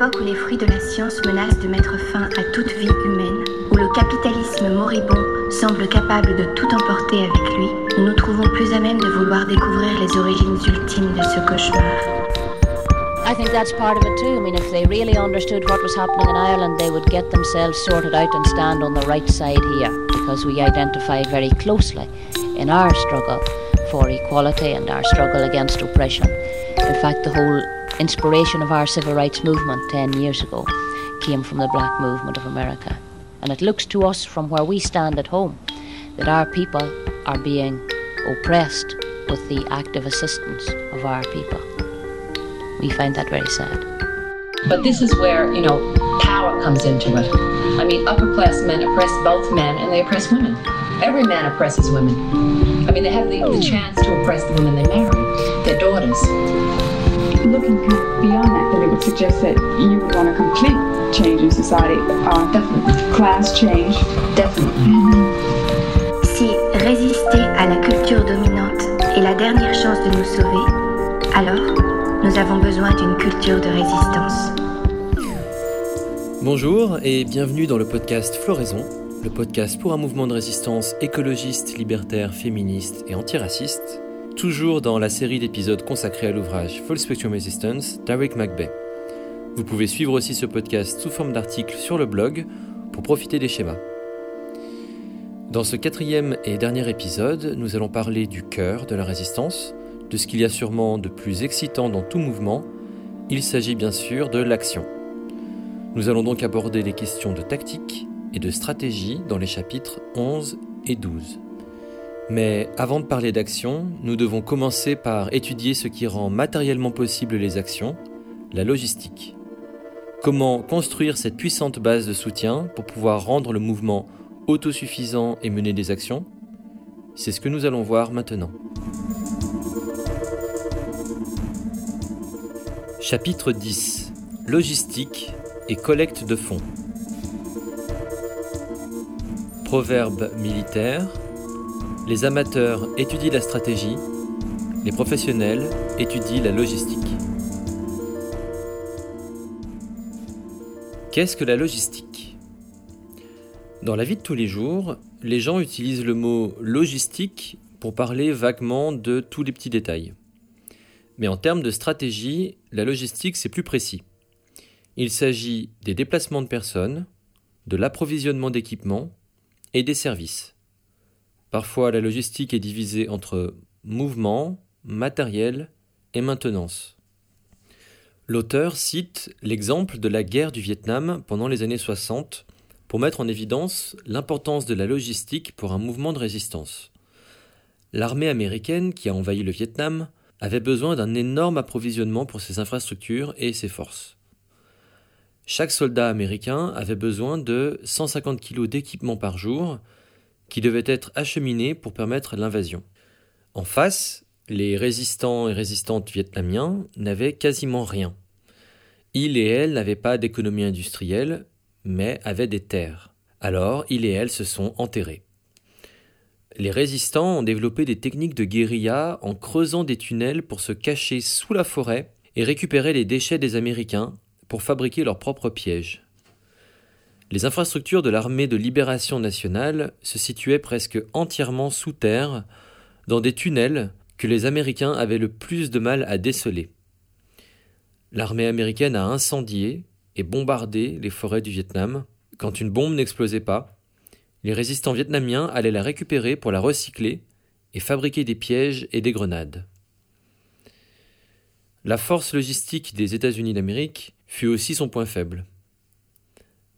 époque où les fruits de la science menacent de mettre fin à toute vie humaine, où le capitalisme moribond semble capable de tout emporter avec lui, nous nous trouvons plus à même de vouloir découvrir les origines ultimes de ce cauchemar. I think that's part of it too. I mean, if they really understood what was happening in Ireland, they would get themselves sorted out and stand on the right side here because we identify very closely in our struggle for equality and our struggle against oppression. In fact, the whole inspiration of our civil rights movement 10 years ago came from the black movement of America. And it looks to us from where we stand at home that our people are being oppressed with the active assistance of our people. We find that very sad. But this is where, you know, power comes into it. I mean, upper class men oppress both men and they oppress women. Every man oppresses women. I mean, they have the, the hmm. chance to oppress the women they marry, their daughters. Looking beyond that, then it would suggest that you would want a complete change in society. Uh, Definitely. class change. Definitely. Si résister à la culture dominante est la dernière chance de nous sauver, alors nous avons besoin d'une culture de résistance. Bonjour et bienvenue dans le podcast Floraison, le podcast pour un mouvement de résistance écologiste, libertaire, féministe et antiraciste, toujours dans la série d'épisodes consacrés à l'ouvrage Full Spectrum Resistance d'Eric McBay. Vous pouvez suivre aussi ce podcast sous forme d'articles sur le blog pour profiter des schémas. Dans ce quatrième et dernier épisode, nous allons parler du cœur de la résistance, de ce qu'il y a sûrement de plus excitant dans tout mouvement. Il s'agit bien sûr de l'action. Nous allons donc aborder les questions de tactique et de stratégie dans les chapitres 11 et 12. Mais avant de parler d'action, nous devons commencer par étudier ce qui rend matériellement possible les actions, la logistique. Comment construire cette puissante base de soutien pour pouvoir rendre le mouvement autosuffisant et mener des actions? C'est ce que nous allons voir maintenant. Chapitre 10 Logistique et collecte de fonds. Proverbe militaire Les amateurs étudient la stratégie, les professionnels étudient la logistique. Qu'est-ce que la logistique? Dans la vie de tous les jours, les gens utilisent le mot logistique pour parler vaguement de tous les petits détails. Mais en termes de stratégie, la logistique c'est plus précis. Il s'agit des déplacements de personnes, de l'approvisionnement d'équipements et des services. Parfois la logistique est divisée entre mouvement, matériel et maintenance. L'auteur cite l'exemple de la guerre du Vietnam pendant les années 60 pour mettre en évidence l'importance de la logistique pour un mouvement de résistance. L'armée américaine qui a envahi le Vietnam avait besoin d'un énorme approvisionnement pour ses infrastructures et ses forces. Chaque soldat américain avait besoin de 150 kg d'équipement par jour qui devaient être acheminés pour permettre l'invasion. En face, les résistants et résistantes vietnamiens n'avaient quasiment rien. Ils et elles n'avaient pas d'économie industrielle, mais avaient des terres. Alors, ils et elles se sont enterrés. Les résistants ont développé des techniques de guérilla en creusant des tunnels pour se cacher sous la forêt et récupérer les déchets des Américains pour fabriquer leurs propres pièges. Les infrastructures de l'armée de libération nationale se situaient presque entièrement sous terre, dans des tunnels que les Américains avaient le plus de mal à déceler. L'armée américaine a incendié et bombardé les forêts du Vietnam. Quand une bombe n'explosait pas, les résistants vietnamiens allaient la récupérer pour la recycler et fabriquer des pièges et des grenades. La force logistique des États-Unis d'Amérique fut aussi son point faible.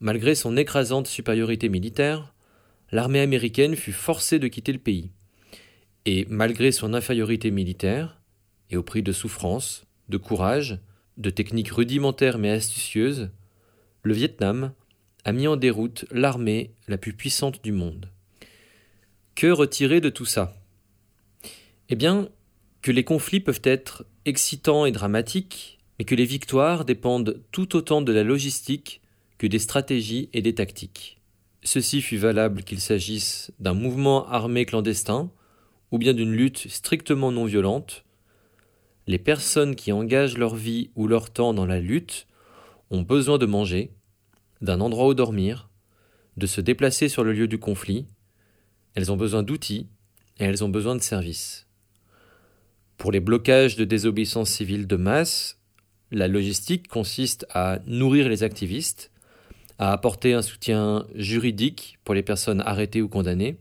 Malgré son écrasante supériorité militaire, l'armée américaine fut forcée de quitter le pays. Et malgré son infériorité militaire, et au prix de souffrance, de courage, de techniques rudimentaires mais astucieuses, le Vietnam a mis en déroute l'armée la plus puissante du monde. Que retirer de tout ça? Eh bien, que les conflits peuvent être excitants et dramatiques, mais que les victoires dépendent tout autant de la logistique que des stratégies et des tactiques. Ceci fut valable qu'il s'agisse d'un mouvement armé clandestin ou bien d'une lutte strictement non violente. Les personnes qui engagent leur vie ou leur temps dans la lutte ont besoin de manger, d'un endroit où dormir, de se déplacer sur le lieu du conflit, elles ont besoin d'outils et elles ont besoin de services. Pour les blocages de désobéissance civile de masse, la logistique consiste à nourrir les activistes, à apporter un soutien juridique pour les personnes arrêtées ou condamnées,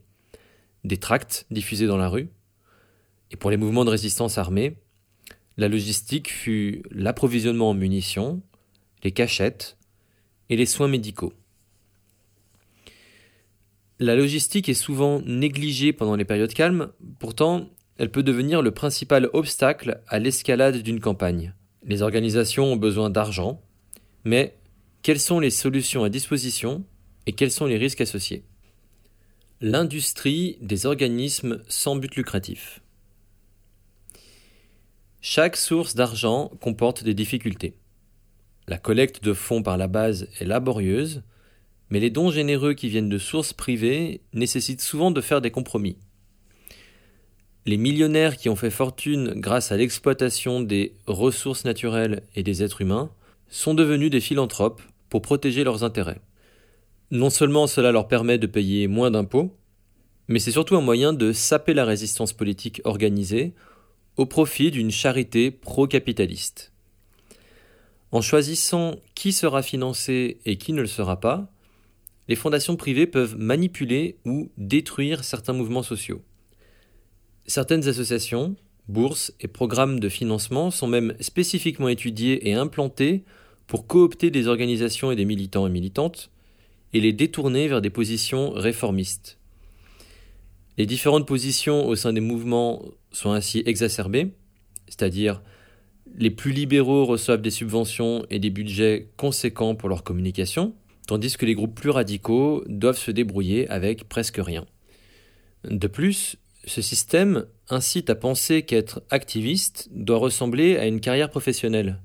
des tracts diffusés dans la rue, et pour les mouvements de résistance armée, la logistique fut l'approvisionnement en munitions, les cachettes et les soins médicaux. La logistique est souvent négligée pendant les périodes calmes, pourtant elle peut devenir le principal obstacle à l'escalade d'une campagne. Les organisations ont besoin d'argent, mais quelles sont les solutions à disposition et quels sont les risques associés? L'industrie des organismes sans but lucratif. Chaque source d'argent comporte des difficultés. La collecte de fonds par la base est laborieuse, mais les dons généreux qui viennent de sources privées nécessitent souvent de faire des compromis. Les millionnaires qui ont fait fortune grâce à l'exploitation des ressources naturelles et des êtres humains sont devenus des philanthropes pour protéger leurs intérêts. Non seulement cela leur permet de payer moins d'impôts, mais c'est surtout un moyen de saper la résistance politique organisée au profit d'une charité pro-capitaliste. En choisissant qui sera financé et qui ne le sera pas, les fondations privées peuvent manipuler ou détruire certains mouvements sociaux. Certaines associations, bourses et programmes de financement sont même spécifiquement étudiés et implantés pour coopter des organisations et des militants et militantes et les détourner vers des positions réformistes. Les différentes positions au sein des mouvements sont ainsi exacerbées, c'est-à-dire les plus libéraux reçoivent des subventions et des budgets conséquents pour leur communication, tandis que les groupes plus radicaux doivent se débrouiller avec presque rien. De plus, ce système incite à penser qu'être activiste doit ressembler à une carrière professionnelle.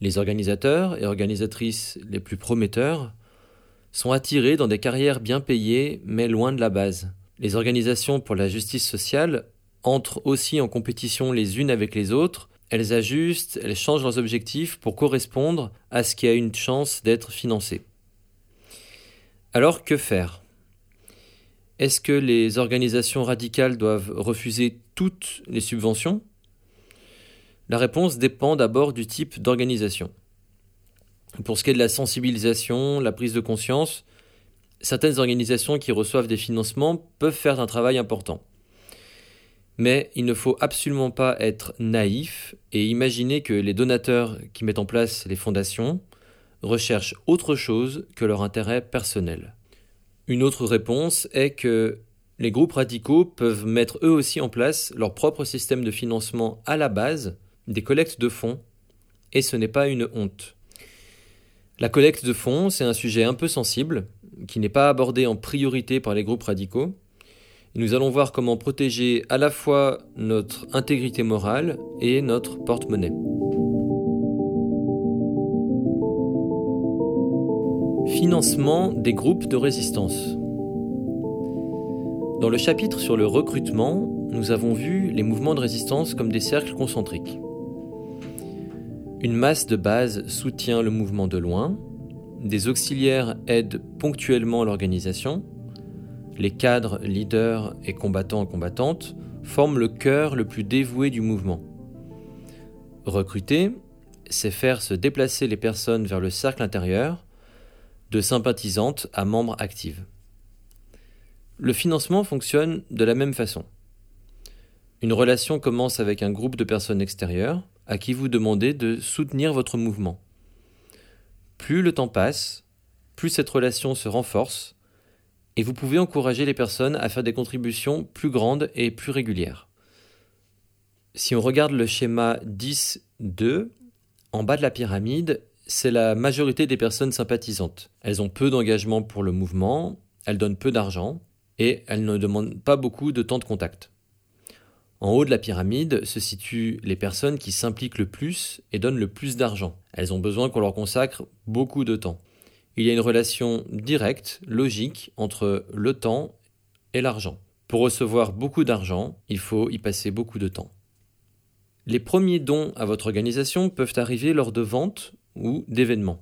Les organisateurs et organisatrices les plus prometteurs sont attirés dans des carrières bien payées mais loin de la base. Les organisations pour la justice sociale entrent aussi en compétition les unes avec les autres, elles ajustent, elles changent leurs objectifs pour correspondre à ce qui a une chance d'être financé. Alors que faire? Est-ce que les organisations radicales doivent refuser toutes les subventions? La réponse dépend d'abord du type d'organisation. Pour ce qui est de la sensibilisation, la prise de conscience, certaines organisations qui reçoivent des financements peuvent faire un travail important. Mais il ne faut absolument pas être naïf et imaginer que les donateurs qui mettent en place les fondations recherchent autre chose que leur intérêt personnel. Une autre réponse est que les groupes radicaux peuvent mettre eux aussi en place leur propre système de financement à la base des collectes de fonds, et ce n'est pas une honte. La collecte de fonds, c'est un sujet un peu sensible, qui n'est pas abordé en priorité par les groupes radicaux. nous allons voir comment protéger à la fois notre intégrité morale et notre porte-monnaie. Financement des groupes de résistance. Dans le chapitre sur le recrutement, nous avons vu les mouvements de résistance comme des cercles concentriques. Une masse de base soutient le mouvement de loin, des auxiliaires aident ponctuellement l'organisation, les cadres, leaders et combattants et combattantes forment le cœur le plus dévoué du mouvement. Recruter, c'est faire se déplacer les personnes vers le cercle intérieur, de sympathisantes à membres actives. Le financement fonctionne de la même façon. Une relation commence avec un groupe de personnes extérieures à qui vous demandez de soutenir votre mouvement. Plus le temps passe, plus cette relation se renforce, et vous pouvez encourager les personnes à faire des contributions plus grandes et plus régulières. Si on regarde le schéma 10-2, en bas de la pyramide, c'est la majorité des personnes sympathisantes. Elles ont peu d'engagement pour le mouvement, elles donnent peu d'argent, et elles ne demandent pas beaucoup de temps de contact. En haut de la pyramide se situent les personnes qui s'impliquent le plus et donnent le plus d'argent. Elles ont besoin qu'on leur consacre beaucoup de temps. Il y a une relation directe, logique, entre le temps et l'argent. Pour recevoir beaucoup d'argent, il faut y passer beaucoup de temps. Les premiers dons à votre organisation peuvent arriver lors de ventes ou d'événements.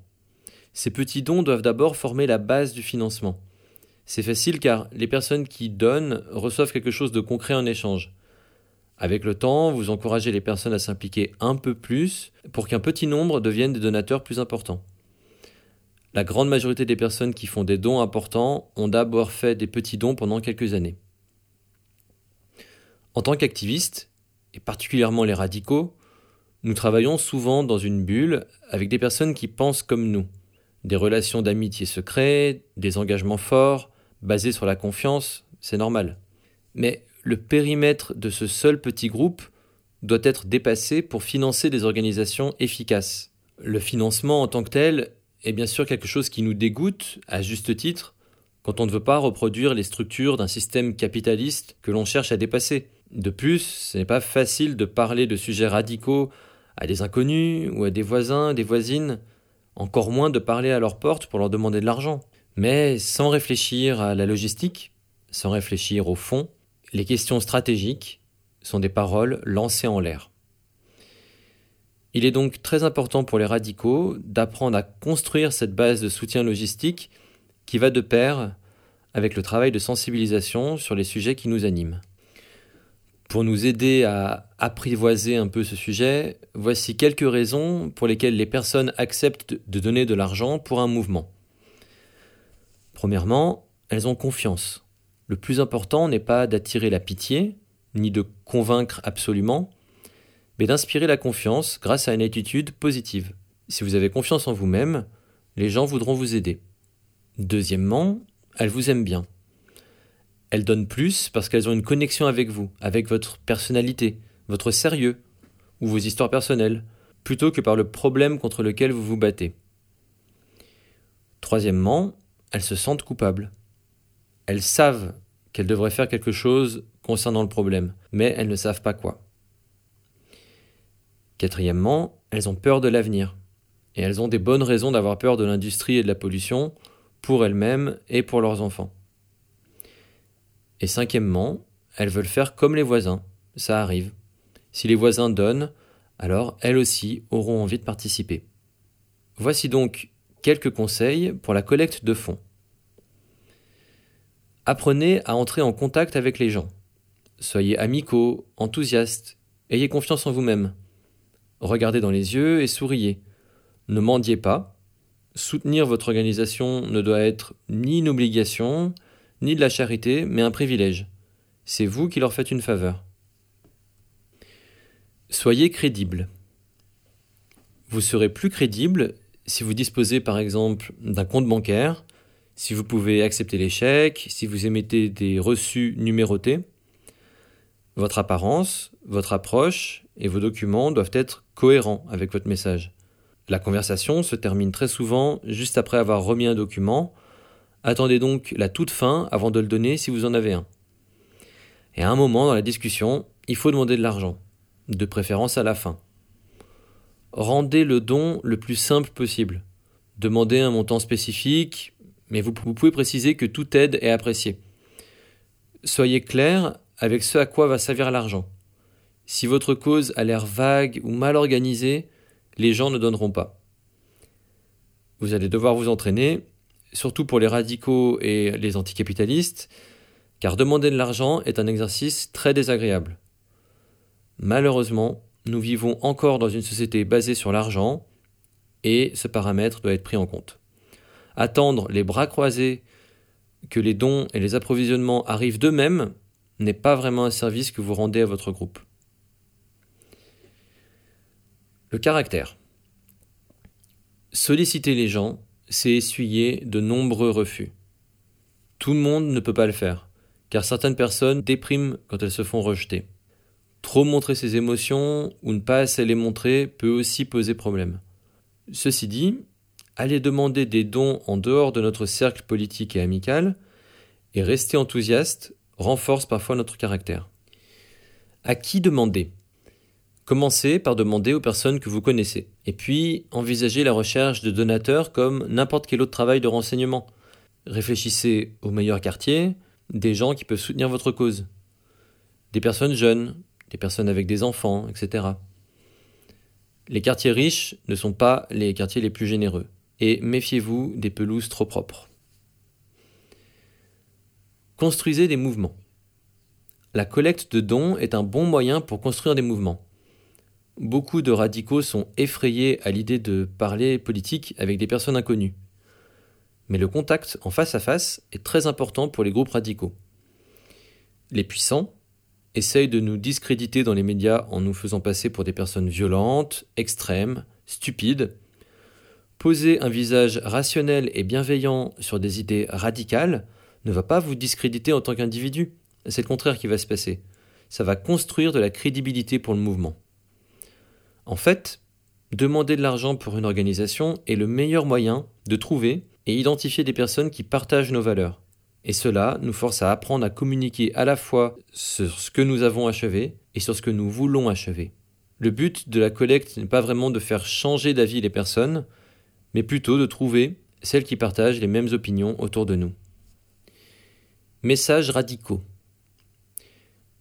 Ces petits dons doivent d'abord former la base du financement. C'est facile car les personnes qui donnent reçoivent quelque chose de concret en échange. Avec le temps, vous encouragez les personnes à s'impliquer un peu plus pour qu'un petit nombre deviennent des donateurs plus importants. La grande majorité des personnes qui font des dons importants ont d'abord fait des petits dons pendant quelques années. En tant qu'activistes, et particulièrement les radicaux, nous travaillons souvent dans une bulle avec des personnes qui pensent comme nous. Des relations d'amitié secrets, des engagements forts, basés sur la confiance, c'est normal. Mais le périmètre de ce seul petit groupe doit être dépassé pour financer des organisations efficaces. Le financement en tant que tel est bien sûr quelque chose qui nous dégoûte, à juste titre, quand on ne veut pas reproduire les structures d'un système capitaliste que l'on cherche à dépasser. De plus, ce n'est pas facile de parler de sujets radicaux à des inconnus ou à des voisins, des voisines, encore moins de parler à leur porte pour leur demander de l'argent. Mais sans réfléchir à la logistique, sans réfléchir au fond, les questions stratégiques sont des paroles lancées en l'air. Il est donc très important pour les radicaux d'apprendre à construire cette base de soutien logistique qui va de pair avec le travail de sensibilisation sur les sujets qui nous animent. Pour nous aider à apprivoiser un peu ce sujet, voici quelques raisons pour lesquelles les personnes acceptent de donner de l'argent pour un mouvement. Premièrement, elles ont confiance. Le plus important n'est pas d'attirer la pitié, ni de convaincre absolument, mais d'inspirer la confiance grâce à une attitude positive. Si vous avez confiance en vous-même, les gens voudront vous aider. Deuxièmement, elles vous aiment bien. Elles donnent plus parce qu'elles ont une connexion avec vous, avec votre personnalité, votre sérieux, ou vos histoires personnelles, plutôt que par le problème contre lequel vous vous battez. Troisièmement, elles se sentent coupables. Elles savent qu'elles devraient faire quelque chose concernant le problème, mais elles ne savent pas quoi. Quatrièmement, elles ont peur de l'avenir. Et elles ont des bonnes raisons d'avoir peur de l'industrie et de la pollution pour elles-mêmes et pour leurs enfants. Et cinquièmement, elles veulent faire comme les voisins. Ça arrive. Si les voisins donnent, alors elles aussi auront envie de participer. Voici donc quelques conseils pour la collecte de fonds. Apprenez à entrer en contact avec les gens. Soyez amicaux, enthousiastes, ayez confiance en vous-même. Regardez dans les yeux et souriez. Ne mendiez pas. Soutenir votre organisation ne doit être ni une obligation, ni de la charité, mais un privilège. C'est vous qui leur faites une faveur. Soyez crédible. Vous serez plus crédible si vous disposez par exemple d'un compte bancaire, si vous pouvez accepter chèques, si vous émettez des reçus numérotés. Votre apparence, votre approche et vos documents doivent être cohérents avec votre message. La conversation se termine très souvent juste après avoir remis un document. Attendez donc la toute fin avant de le donner si vous en avez un. Et à un moment dans la discussion, il faut demander de l'argent, de préférence à la fin. Rendez le don le plus simple possible. Demandez un montant spécifique, mais vous, pouvez préciser que toute aide est appréciée. Soyez clair avec ce à quoi va servir l'argent. Si votre cause a l'air vague ou mal organisée, les gens ne donneront pas. Vous allez devoir vous entraîner, surtout pour les radicaux et les anticapitalistes, car demander de l'argent est un exercice très désagréable. Malheureusement, nous vivons encore dans une société basée sur l'argent, et ce paramètre doit être pris en compte. Attendre les bras croisés que les dons et les approvisionnements arrivent d'eux-mêmes n'est pas vraiment un service que vous rendez à votre groupe. Le caractère. Solliciter les gens, c'est essuyer de nombreux refus. Tout le monde ne peut pas le faire, car certaines personnes dépriment quand elles se font rejeter. Trop montrer ses émotions ou ne pas assez les montrer peut aussi poser problème. Ceci dit, aller demander des dons en dehors de notre cercle politique et amical, et rester enthousiaste renforce parfois notre caractère. À qui demander? Commencez par demander aux personnes que vous connaissez, et puis envisagez la recherche de donateurs comme n'importe quel autre travail de renseignement. Réfléchissez aux meilleurs quartiers, des gens qui peuvent soutenir votre cause, des personnes jeunes, des personnes avec des enfants, etc. Les quartiers riches ne sont pas les quartiers les plus généreux. Et méfiez-vous des pelouses trop propres. Construisez des mouvements. La collecte de dons est un bon moyen pour construire des mouvements. Beaucoup de radicaux sont effrayés à l'idée de parler politique avec des personnes inconnues. Mais le contact en face à face est très important pour les groupes radicaux. Les puissants essayent de nous discréditer dans les médias en nous faisant passer pour des personnes violentes, extrêmes, stupides. Poser un visage rationnel et bienveillant sur des idées radicales ne va pas vous discréditer en tant qu'individu. C'est le contraire qui va se passer. Ça va construire de la crédibilité pour le mouvement. En fait, demander de l'argent pour une organisation est le meilleur moyen de trouver et identifier des personnes qui partagent nos valeurs. Et cela nous force à apprendre à communiquer à la fois sur ce que nous avons achevé et sur ce que nous voulons achever. Le but de la collecte n'est pas vraiment de faire changer d'avis les personnes, mais plutôt de trouver celles qui partagent les mêmes opinions autour de nous. Messages radicaux.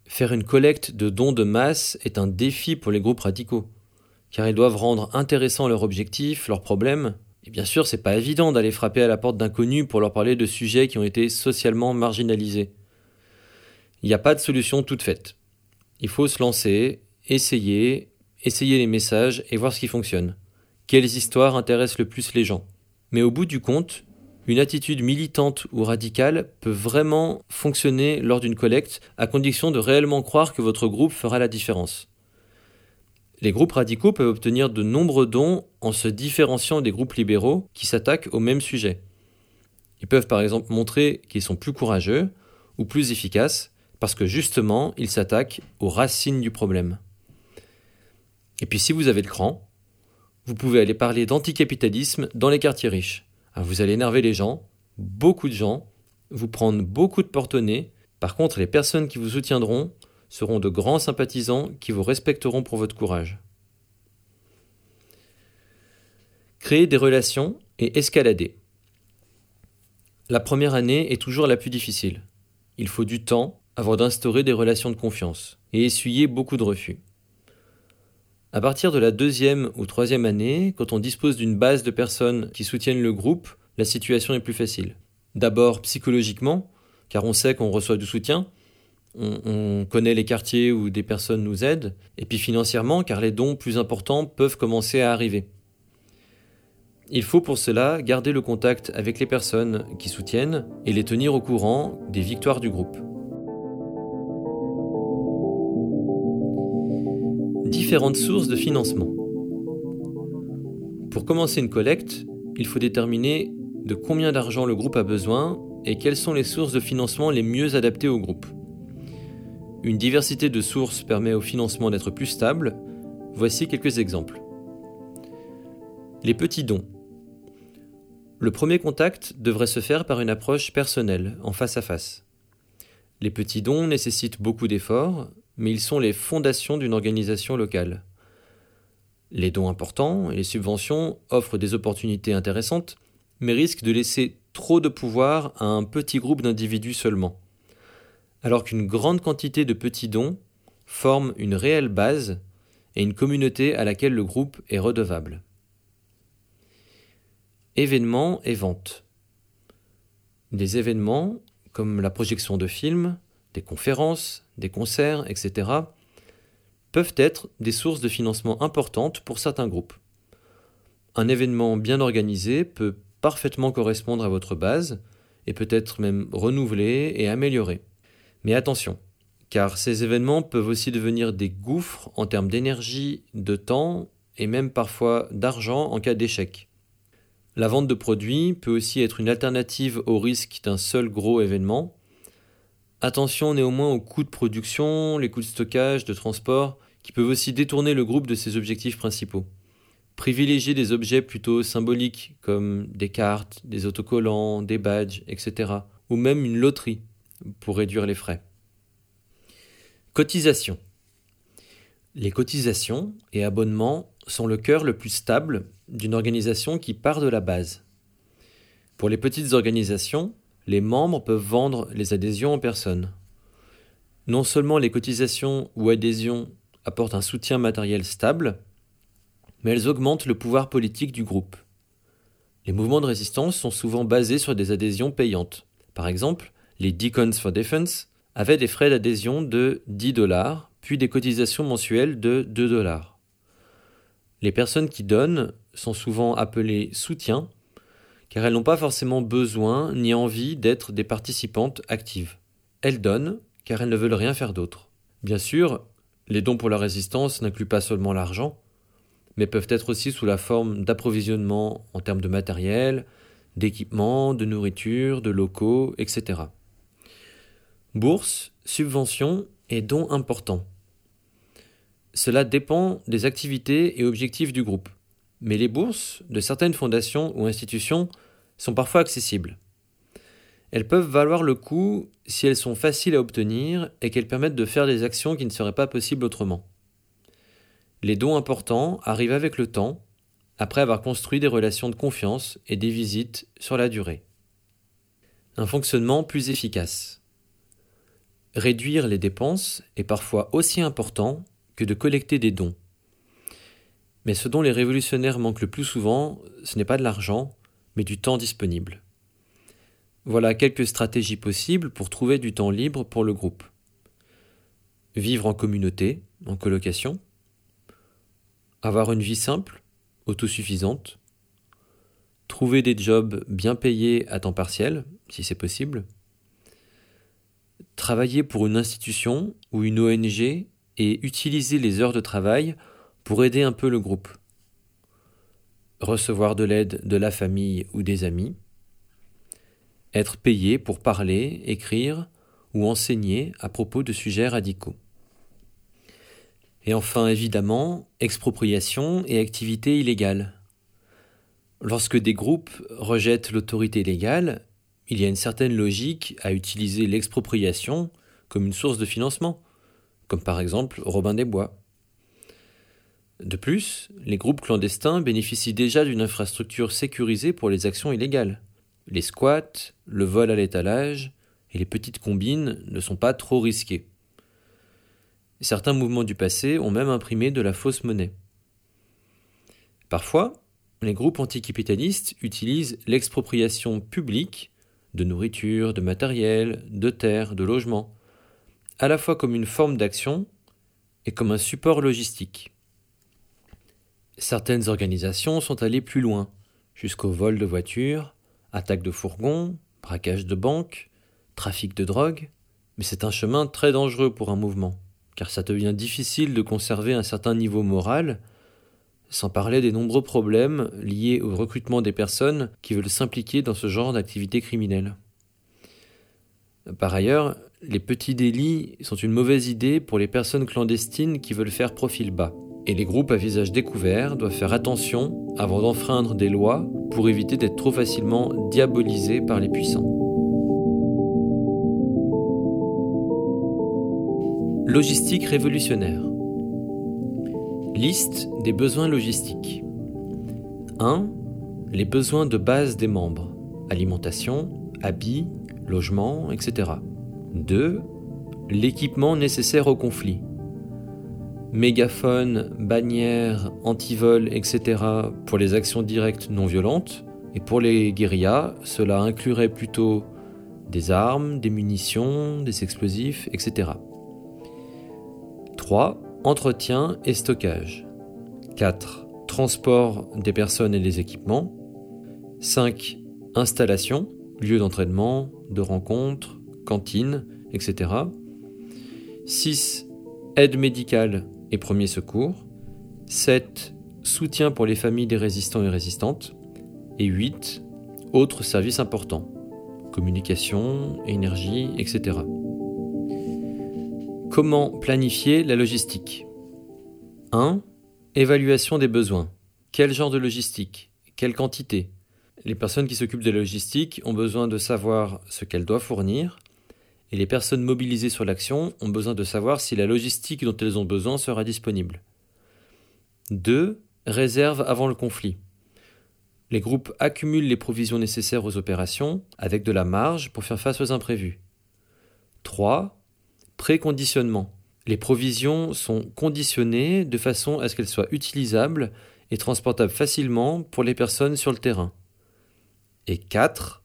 Faire une collecte de dons de masse est un défi pour les groupes radicaux car ils doivent rendre intéressant leur objectif, leurs problèmes. Et bien sûr, c'est pas évident d'aller frapper à la porte d'inconnus pour leur parler de sujets qui ont été socialement marginalisés. Il n'y a pas de solution toute faite. Il faut se lancer, essayer, essayer les messages et voir ce qui fonctionne. Quelles histoires intéressent le plus les gens. Mais au bout du compte, une attitude militante ou radicale peut vraiment fonctionner lors d'une collecte à condition de réellement croire que votre groupe fera la différence. Les groupes radicaux peuvent obtenir de nombreux dons en se différenciant des groupes libéraux qui s'attaquent au même sujet. Ils peuvent par exemple montrer qu'ils sont plus courageux ou plus efficaces parce que justement ils s'attaquent aux racines du problème. Et puis si vous avez le cran, vous pouvez aller parler d'anticapitalisme dans les quartiers riches. Ah, vous allez énerver les gens, beaucoup de gens, vous prendre beaucoup de porte Par contre, les personnes qui vous soutiendront seront de grands sympathisants qui vous respecteront pour votre courage. Créer des relations et escalader. La première année est toujours la plus difficile. Il faut du temps avant d'instaurer des relations de confiance et essuyer beaucoup de refus. À partir de la deuxième ou troisième année, quand on dispose d'une base de personnes qui soutiennent le groupe, la situation est plus facile. D'abord psychologiquement, car on sait qu'on reçoit du soutien, on, connaît les quartiers où des personnes nous aident, et puis financièrement, car les dons plus importants peuvent commencer à arriver. Il faut pour cela garder le contact avec les personnes qui soutiennent et les tenir au courant des victoires du groupe. Différentes sources de financement. Pour commencer une collecte, il faut déterminer de combien d'argent le groupe a besoin et quelles sont les sources de financement les mieux adaptées au groupe. Une diversité de sources permet au financement d'être plus stable. Voici quelques exemples. Les petits dons. Le premier contact devrait se faire par une approche personnelle, en face à face. Les petits dons nécessitent beaucoup d'efforts, mais ils sont les fondations d'une organisation locale. Les dons importants et les subventions offrent des opportunités intéressantes, mais risquent de laisser trop de pouvoir à un petit groupe d'individus seulement alors qu'une grande quantité de petits dons forment une réelle base et une communauté à laquelle le groupe est redevable. Événements et ventes. Des événements comme la projection de films, des conférences, des concerts, etc., peuvent être des sources de financement importantes pour certains groupes. Un événement bien organisé peut parfaitement correspondre à votre base et peut être même renouvelé et amélioré. Mais attention, car ces événements peuvent aussi devenir des gouffres en termes d'énergie, de temps et même parfois d'argent en cas d'échec. La vente de produits peut aussi être une alternative au risque d'un seul gros événement. Attention néanmoins aux coûts de production, les coûts de stockage, de transport, qui peuvent aussi détourner le groupe de ses objectifs principaux. Privilégiez des objets plutôt symboliques comme des cartes, des autocollants, des badges, etc. ou même une loterie pour réduire les frais. Cotisation. Les cotisations et abonnements sont le cœur le plus stable d'une organisation qui part de la base. Pour les petites organisations, les membres peuvent vendre les adhésions en personne. Non seulement les cotisations ou adhésions apportent un soutien matériel stable, mais elles augmentent le pouvoir politique du groupe. Les mouvements de résistance sont souvent basés sur des adhésions payantes. Par exemple, les Deacons for Defense avaient des frais d'adhésion de 10 dollars, puis des cotisations mensuelles de 2 dollars. Les personnes qui donnent sont souvent appelées soutiens, car elles n'ont pas forcément besoin ni envie d'être des participantes actives. Elles donnent, car elles ne veulent rien faire d'autre. Bien sûr, les dons pour la résistance n'incluent pas seulement l'argent, mais peuvent être aussi sous la forme d'approvisionnement en termes de matériel, d'équipement, de nourriture, de locaux, etc. Bourses, subventions et dons importants. Cela dépend des activités et objectifs du groupe, mais les bourses de certaines fondations ou institutions sont parfois accessibles. Elles peuvent valoir le coup si elles sont faciles à obtenir et qu'elles permettent de faire des actions qui ne seraient pas possibles autrement. Les dons importants arrivent avec le temps, après avoir construit des relations de confiance et des visites sur la durée. Un fonctionnement plus efficace. Réduire les dépenses est parfois aussi important que de collecter des dons. Mais ce dont les révolutionnaires manquent le plus souvent, ce n'est pas de l'argent, mais du temps disponible. Voilà quelques stratégies possibles pour trouver du temps libre pour le groupe. Vivre en communauté, en colocation, avoir une vie simple, autosuffisante, trouver des jobs bien payés à temps partiel, si c'est possible, travailler pour une institution ou une ONG et utiliser les heures de travail pour aider un peu le groupe, recevoir de l'aide de la famille ou des amis, être payé pour parler, écrire ou enseigner à propos de sujets radicaux. Et enfin, évidemment, expropriation et activité illégale. Lorsque des groupes rejettent l'autorité légale, il y a une certaine logique à utiliser l'expropriation comme une source de financement, comme par exemple Robin des Bois. De plus, les groupes clandestins bénéficient déjà d'une infrastructure sécurisée pour les actions illégales. Les squats, le vol à l'étalage et les petites combines ne sont pas trop risqués. Certains mouvements du passé ont même imprimé de la fausse monnaie. Parfois, les groupes anticapitalistes utilisent l'expropriation publique de nourriture, de matériel, de terres, de logements, à la fois comme une forme d'action et comme un support logistique. Certaines organisations sont allées plus loin, jusqu'au vol de voitures, attaque de fourgons, braquage de banques, trafic de drogue, mais c'est un chemin très dangereux pour un mouvement car ça devient difficile de conserver un certain niveau moral, sans parler des nombreux problèmes liés au recrutement des personnes qui veulent s'impliquer dans ce genre d'activité criminelle. Par ailleurs, les petits délits sont une mauvaise idée pour les personnes clandestines qui veulent faire profil bas, et les groupes à visage découvert doivent faire attention avant d'enfreindre des lois pour éviter d'être trop facilement diabolisés par les puissants. Logistique révolutionnaire. Liste des besoins logistiques. 1. Les besoins de base des membres. Alimentation, habits, logement, etc. 2. L'équipement nécessaire au conflit. Mégaphone, bannières, antivol, etc. pour les actions directes non violentes. Et pour les guérillas, cela inclurait plutôt des armes, des munitions, des explosifs, etc. 3. Entretien et stockage. 4. Transport des personnes et des équipements. 5. Installation, lieu d'entraînement, de rencontre, cantine, etc. 6. Aide médicale et premiers secours. 7. Soutien pour les familles des résistants et résistantes. Et 8. Autres services importants. Communication, énergie, etc. Comment planifier la logistique? 1. Évaluation des besoins. Quel genre de logistique? Quelle quantité? Les personnes qui s'occupent de la logistique ont besoin de savoir ce qu'elles doivent fournir, et les personnes mobilisées sur l'action ont besoin de savoir si la logistique dont elles ont besoin sera disponible. 2. Réserve avant le conflit. Les groupes accumulent les provisions nécessaires aux opérations avec de la marge pour faire face aux imprévus. 3 Préconditionnement. Les provisions sont conditionnées de façon à ce qu'elles soient utilisables et transportables facilement pour les personnes sur le terrain. Et 4.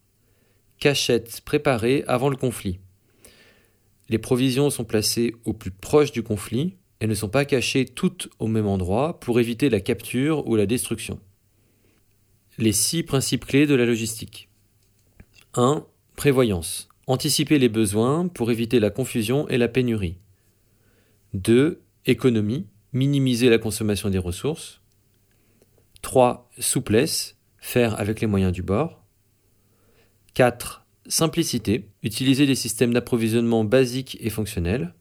Cachette préparée avant le conflit. Les provisions sont placées au plus proche du conflit et ne sont pas cachées toutes au même endroit pour éviter la capture ou la destruction. Les six principes clés de la logistique. 1. Prévoyance. Anticiper les besoins pour éviter la confusion et la pénurie. 2. Économie. Minimiser la consommation des ressources. 3. Souplesse. Faire avec les moyens du bord. 4. Simplicité. Utiliser des systèmes d'approvisionnement basiques et fonctionnels.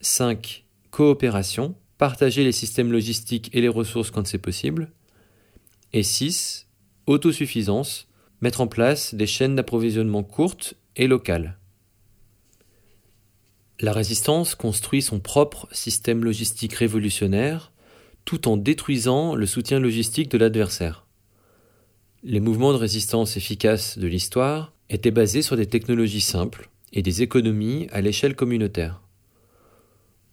5. Coopération. Partager les systèmes logistiques et les ressources quand c'est possible. Et 6. Autosuffisance. Mettre en place des chaînes d'approvisionnement courtes et locales. La résistance construit son propre système logistique révolutionnaire tout en détruisant le soutien logistique de l'adversaire. Les mouvements de résistance efficaces de l'histoire étaient basés sur des technologies simples et des économies à l'échelle communautaire.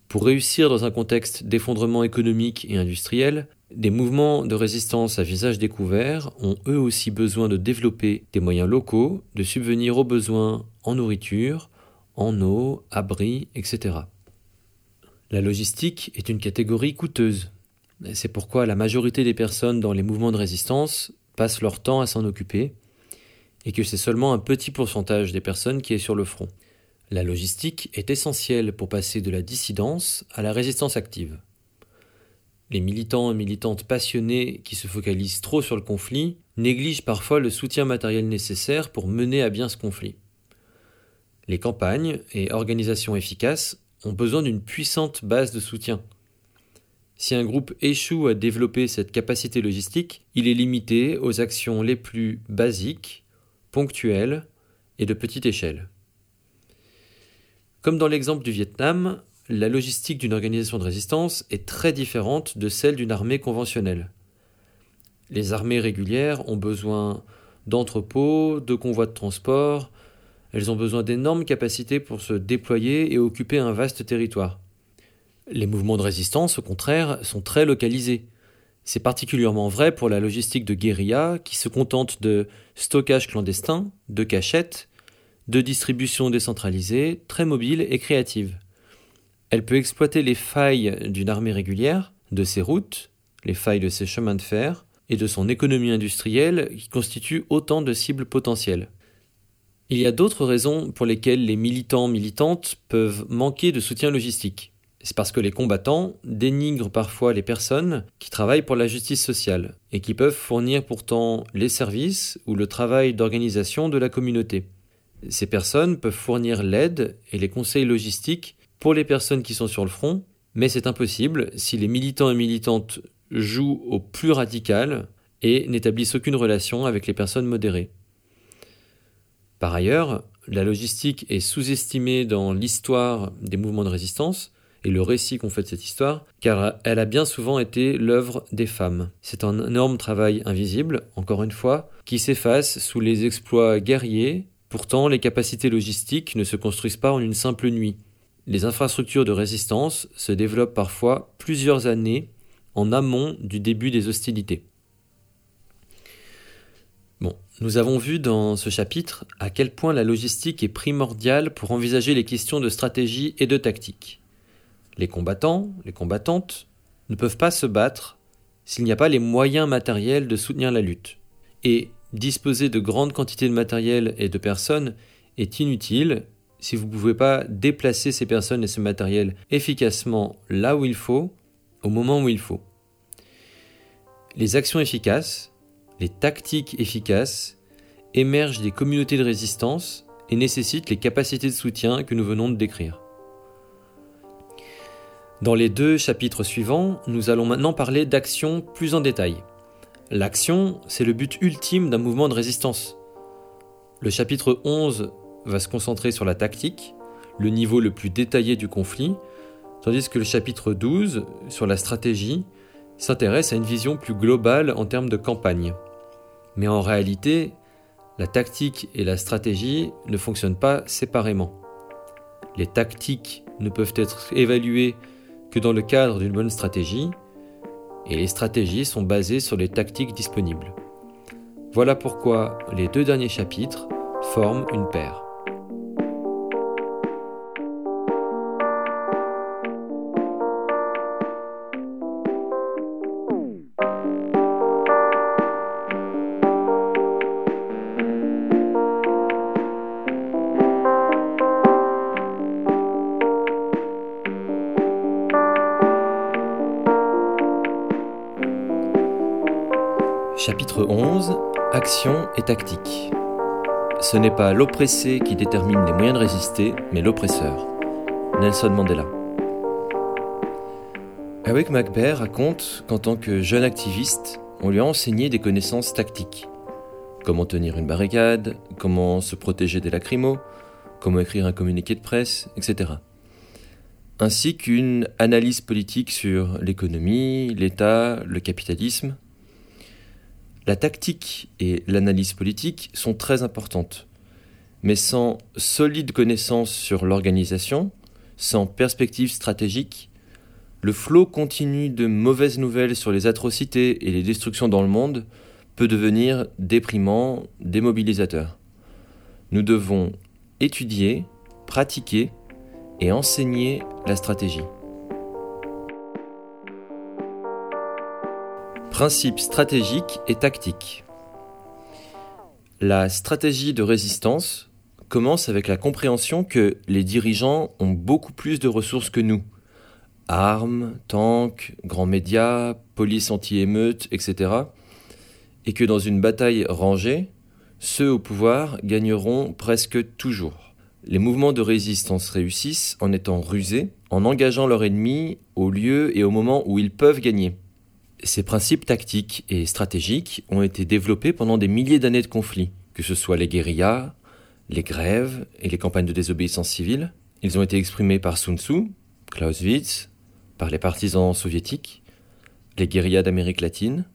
Pour réussir dans un contexte d'effondrement économique et industriel, des mouvements de résistance à visage découvert ont eux aussi besoin de développer des moyens locaux, de subvenir aux besoins en nourriture, en eau, abri, etc. La logistique est une catégorie coûteuse. C'est pourquoi la majorité des personnes dans les mouvements de résistance passent leur temps à s'en occuper, et que c'est seulement un petit pourcentage des personnes qui est sur le front. La logistique est essentielle pour passer de la dissidence à la résistance active. Les militants et militantes passionnés qui se focalisent trop sur le conflit négligent parfois le soutien matériel nécessaire pour mener à bien ce conflit. Les campagnes et organisations efficaces ont besoin d'une puissante base de soutien, si un groupe échoue à développer cette capacité logistique, il est limité aux actions les plus basiques, ponctuelles et de petite échelle. Comme dans l'exemple du Vietnam, la logistique d'une organisation de résistance est très différente de celle d'une armée conventionnelle. Les armées régulières ont besoin d'entrepôts, de convois de transport, elles ont besoin d'énormes capacités pour se déployer et occuper un vaste territoire. Les mouvements de résistance, au contraire, sont très localisés. C'est particulièrement vrai pour la logistique de guérilla qui se contente de stockage clandestin, de cachettes, de distribution décentralisée, très mobile et créative. Elle peut exploiter les failles d'une armée régulière, de ses routes, les failles de ses chemins de fer, et de son économie industrielle qui constituent autant de cibles potentielles. Il y a d'autres raisons pour lesquelles les militants militantes peuvent manquer de soutien logistique. C'est parce que les combattants dénigrent parfois les personnes qui travaillent pour la justice sociale et qui peuvent fournir pourtant les services ou le travail d'organisation de la communauté. Ces personnes peuvent fournir l'aide et les conseils logistiques pour les personnes qui sont sur le front, mais c'est impossible si les militants et militantes jouent au plus radical et n'établissent aucune relation avec les personnes modérées. Par ailleurs, la logistique est sous-estimée dans l'histoire des mouvements de résistance, et le récit qu'on fait de cette histoire, car elle a bien souvent été l'œuvre des femmes. C'est un énorme travail invisible, encore une fois, qui s'efface sous les exploits guerriers. Pourtant, les capacités logistiques ne se construisent pas en une simple nuit. Les infrastructures de résistance se développent parfois plusieurs années en amont du début des hostilités. Bon, nous avons vu dans ce chapitre à quel point la logistique est primordiale pour envisager les questions de stratégie et de tactique. Les combattants, les combattantes, ne peuvent pas se battre s'il n'y a pas les moyens matériels de soutenir la lutte. Et disposer de grandes quantités de matériel et de personnes est inutile si vous ne pouvez pas déplacer ces personnes et ce matériel efficacement là où il faut, au moment où il faut. Les actions efficaces, les tactiques efficaces émergent des communautés de résistance et nécessitent les capacités de soutien que nous venons de décrire. Dans les deux chapitres suivants, nous allons maintenant parler d'action plus en détail. L'action, c'est le but ultime d'un mouvement de résistance. Le chapitre 11 va se concentrer sur la tactique, le niveau le plus détaillé du conflit, tandis que le chapitre 12, sur la stratégie, s'intéresse à une vision plus globale en termes de campagne. Mais en réalité, la tactique et la stratégie ne fonctionnent pas séparément. Les tactiques ne peuvent être évaluées que dans le cadre d'une bonne stratégie, et les stratégies sont basées sur les tactiques disponibles. Voilà pourquoi les deux derniers chapitres forment une paire. Chapitre 11 Action et tactique. Ce n'est pas l'oppressé qui détermine les moyens de résister, mais l'oppresseur. Nelson Mandela. Eric McBear raconte qu'en tant que jeune activiste, on lui a enseigné des connaissances tactiques. Comment tenir une barricade, comment se protéger des lacrymos, comment écrire un communiqué de presse, etc. Ainsi qu'une analyse politique sur l'économie, l'État, le capitalisme, la tactique et l'analyse politique sont très importantes, mais sans solide connaissance sur l'organisation, sans perspective stratégique, le flot continu de mauvaises nouvelles sur les atrocités et les destructions dans le monde peut devenir déprimant, démobilisateur. Nous devons étudier, pratiquer et enseigner la stratégie. Principes stratégiques et tactiques. La stratégie de résistance commence avec la compréhension que les dirigeants ont beaucoup plus de ressources que nous. Armes, tanks, grands médias, police anti-émeute, etc. Et que dans une bataille rangée, ceux au pouvoir gagneront presque toujours. Les mouvements de résistance réussissent en étant rusés, en engageant leur ennemi au lieu et au moment où ils peuvent gagner. Ces principes tactiques et stratégiques ont été développés pendant des milliers d'années de conflits, que ce soit les guérillas, les grèves et les campagnes de désobéissance civile. Ils ont été exprimés par Sun Tzu, Clausewitz, par les partisans soviétiques, les guérillas d'Amérique latine,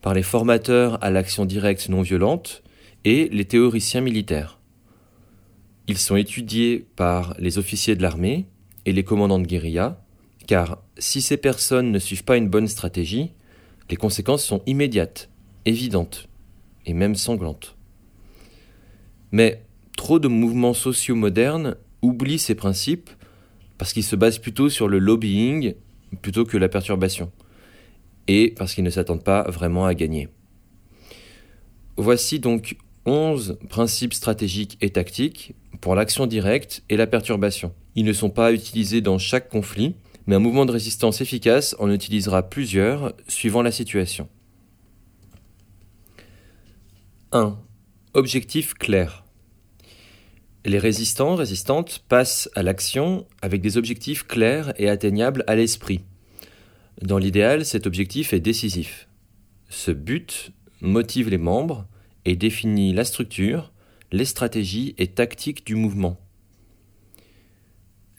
par les formateurs à l'action directe non violente et les théoriciens militaires. Ils sont étudiés par les officiers de l'armée et les commandants de guérilla, car si ces personnes ne suivent pas une bonne stratégie, les conséquences sont immédiates, évidentes et même sanglantes. Mais trop de mouvements sociaux modernes oublient ces principes parce qu'ils se basent plutôt sur le lobbying plutôt que la perturbation, et parce qu'ils ne s'attendent pas vraiment à gagner. Voici donc 11 principes stratégiques et tactiques pour l'action directe et la perturbation. Ils ne sont pas utilisés dans chaque conflit, mais un mouvement de résistance efficace en utilisera plusieurs suivant la situation. 1. Objectif clair. Les résistants, résistantes passent à l'action avec des objectifs clairs et atteignables à l'esprit. Dans l'idéal, cet objectif est décisif. Ce but motive les membres et définit la structure, les stratégies et tactiques du mouvement.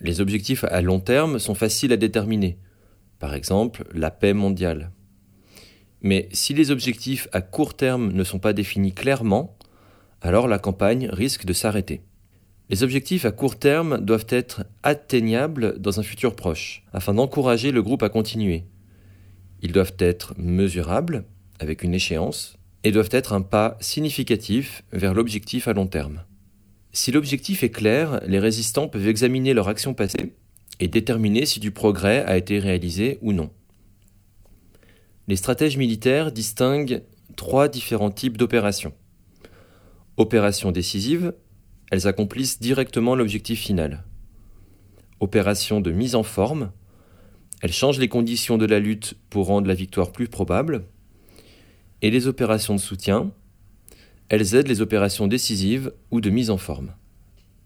Les objectifs à long terme sont faciles à déterminer, par exemple la paix mondiale. Mais si les objectifs à court terme ne sont pas définis clairement, alors la campagne risque de s'arrêter. Les objectifs à court terme doivent être atteignables dans un futur proche, afin d'encourager le groupe à continuer. Ils doivent être mesurables, avec une échéance, et doivent être un pas significatif vers l'objectif à long terme. Si l'objectif est clair, les résistants peuvent examiner leur action passée et déterminer si du progrès a été réalisé ou non. Les stratèges militaires distinguent trois différents types d'opérations. Opérations décisives, elles accomplissent directement l'objectif final. Opérations de mise en forme, elles changent les conditions de la lutte pour rendre la victoire plus probable. Et les opérations de soutien, elles aident les opérations décisives ou de mise en forme.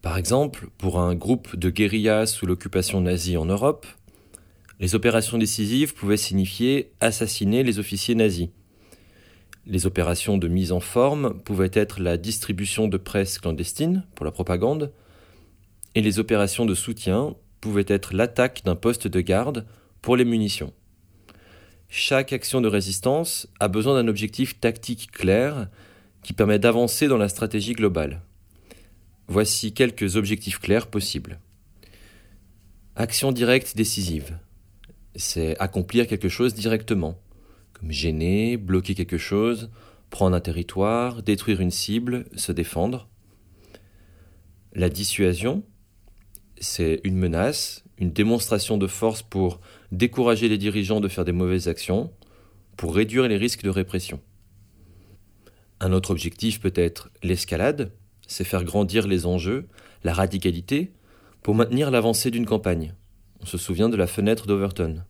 Par exemple, pour un groupe de guérillas sous l'occupation nazie en Europe, les opérations décisives pouvaient signifier assassiner les officiers nazis. Les opérations de mise en forme pouvaient être la distribution de presse clandestine pour la propagande, et les opérations de soutien pouvaient être l'attaque d'un poste de garde pour les munitions. Chaque action de résistance a besoin d'un objectif tactique clair qui permet d'avancer dans la stratégie globale. Voici quelques objectifs clairs possibles. Action directe décisive. C'est accomplir quelque chose directement, comme gêner, bloquer quelque chose, prendre un territoire, détruire une cible, se défendre. La dissuasion, c'est une menace, une démonstration de force pour décourager les dirigeants de faire des mauvaises actions, pour réduire les risques de répression. Un autre objectif peut être l'escalade, c'est faire grandir les enjeux, la radicalité, pour maintenir l'avancée d'une campagne. On se souvient de la fenêtre d'Overton.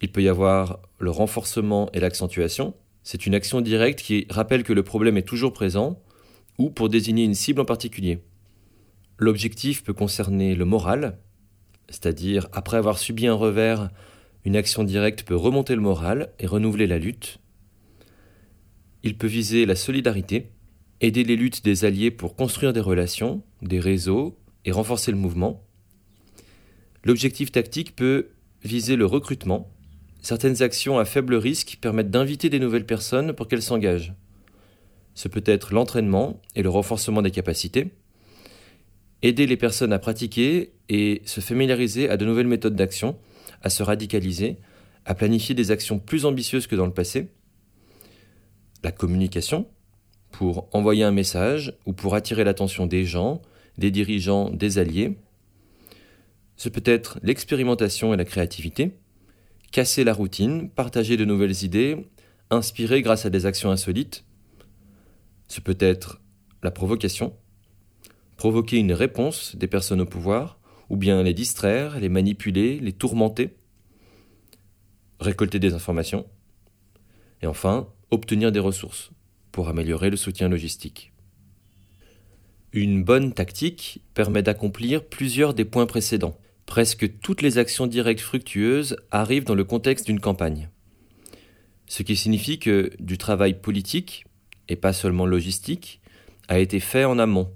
Il peut y avoir le renforcement et l'accentuation. C'est une action directe qui rappelle que le problème est toujours présent ou pour désigner une cible en particulier. L'objectif peut concerner le moral, c'est-à-dire après avoir subi un revers, une action directe peut remonter le moral et renouveler la lutte. Il peut viser la solidarité, aider les luttes des alliés pour construire des relations, des réseaux et renforcer le mouvement. L'objectif tactique peut viser le recrutement. Certaines actions à faible risque permettent d'inviter des nouvelles personnes pour qu'elles s'engagent. Ce peut être l'entraînement et le renforcement des capacités, aider les personnes à pratiquer et se familiariser à de nouvelles méthodes d'action, à se radicaliser, à planifier des actions plus ambitieuses que dans le passé. La communication, pour envoyer un message ou pour attirer l'attention des gens, des dirigeants, des alliés. Ce peut être l'expérimentation et la créativité, casser la routine, partager de nouvelles idées, inspirer grâce à des actions insolites. Ce peut être la provocation, provoquer une réponse des personnes au pouvoir, ou bien les distraire, les manipuler, les tourmenter, récolter des informations, et enfin obtenir des ressources pour améliorer le soutien logistique. Une bonne tactique permet d'accomplir plusieurs des points précédents. Presque toutes les actions directes fructueuses arrivent dans le contexte d'une campagne. Ce qui signifie que du travail politique, et pas seulement logistique, a été fait en amont.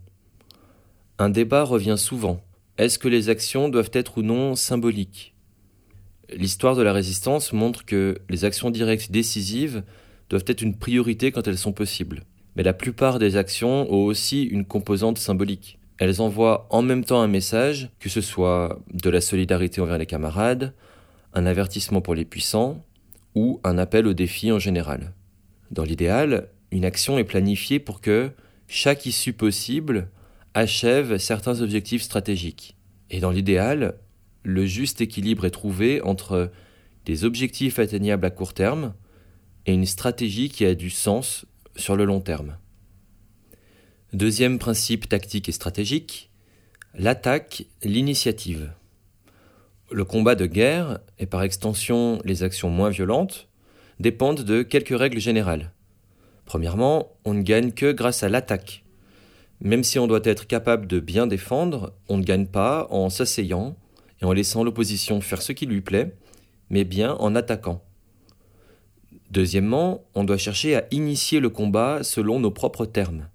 Un débat revient souvent. Est-ce que les actions doivent être ou non symboliques? L'histoire de la résistance montre que les actions directes décisives doivent être une priorité quand elles sont possibles. Mais la plupart des actions ont aussi une composante symbolique. Elles envoient en même temps un message, que ce soit de la solidarité envers les camarades, un avertissement pour les puissants, ou un appel au défi en général. Dans l'idéal, une action est planifiée pour que chaque issue possible achève certains objectifs stratégiques. Et dans l'idéal, le juste équilibre est trouvé entre des objectifs atteignables à court terme, et une stratégie qui a du sens sur le long terme. Deuxième principe tactique et stratégique, l'attaque, l'initiative. Le combat de guerre, et par extension les actions moins violentes, dépendent de quelques règles générales. Premièrement, on ne gagne que grâce à l'attaque. Même si on doit être capable de bien défendre, on ne gagne pas en s'asseyant et en laissant l'opposition faire ce qui lui plaît, mais bien en attaquant. Deuxièmement, on doit chercher à initier le combat selon nos propres termes,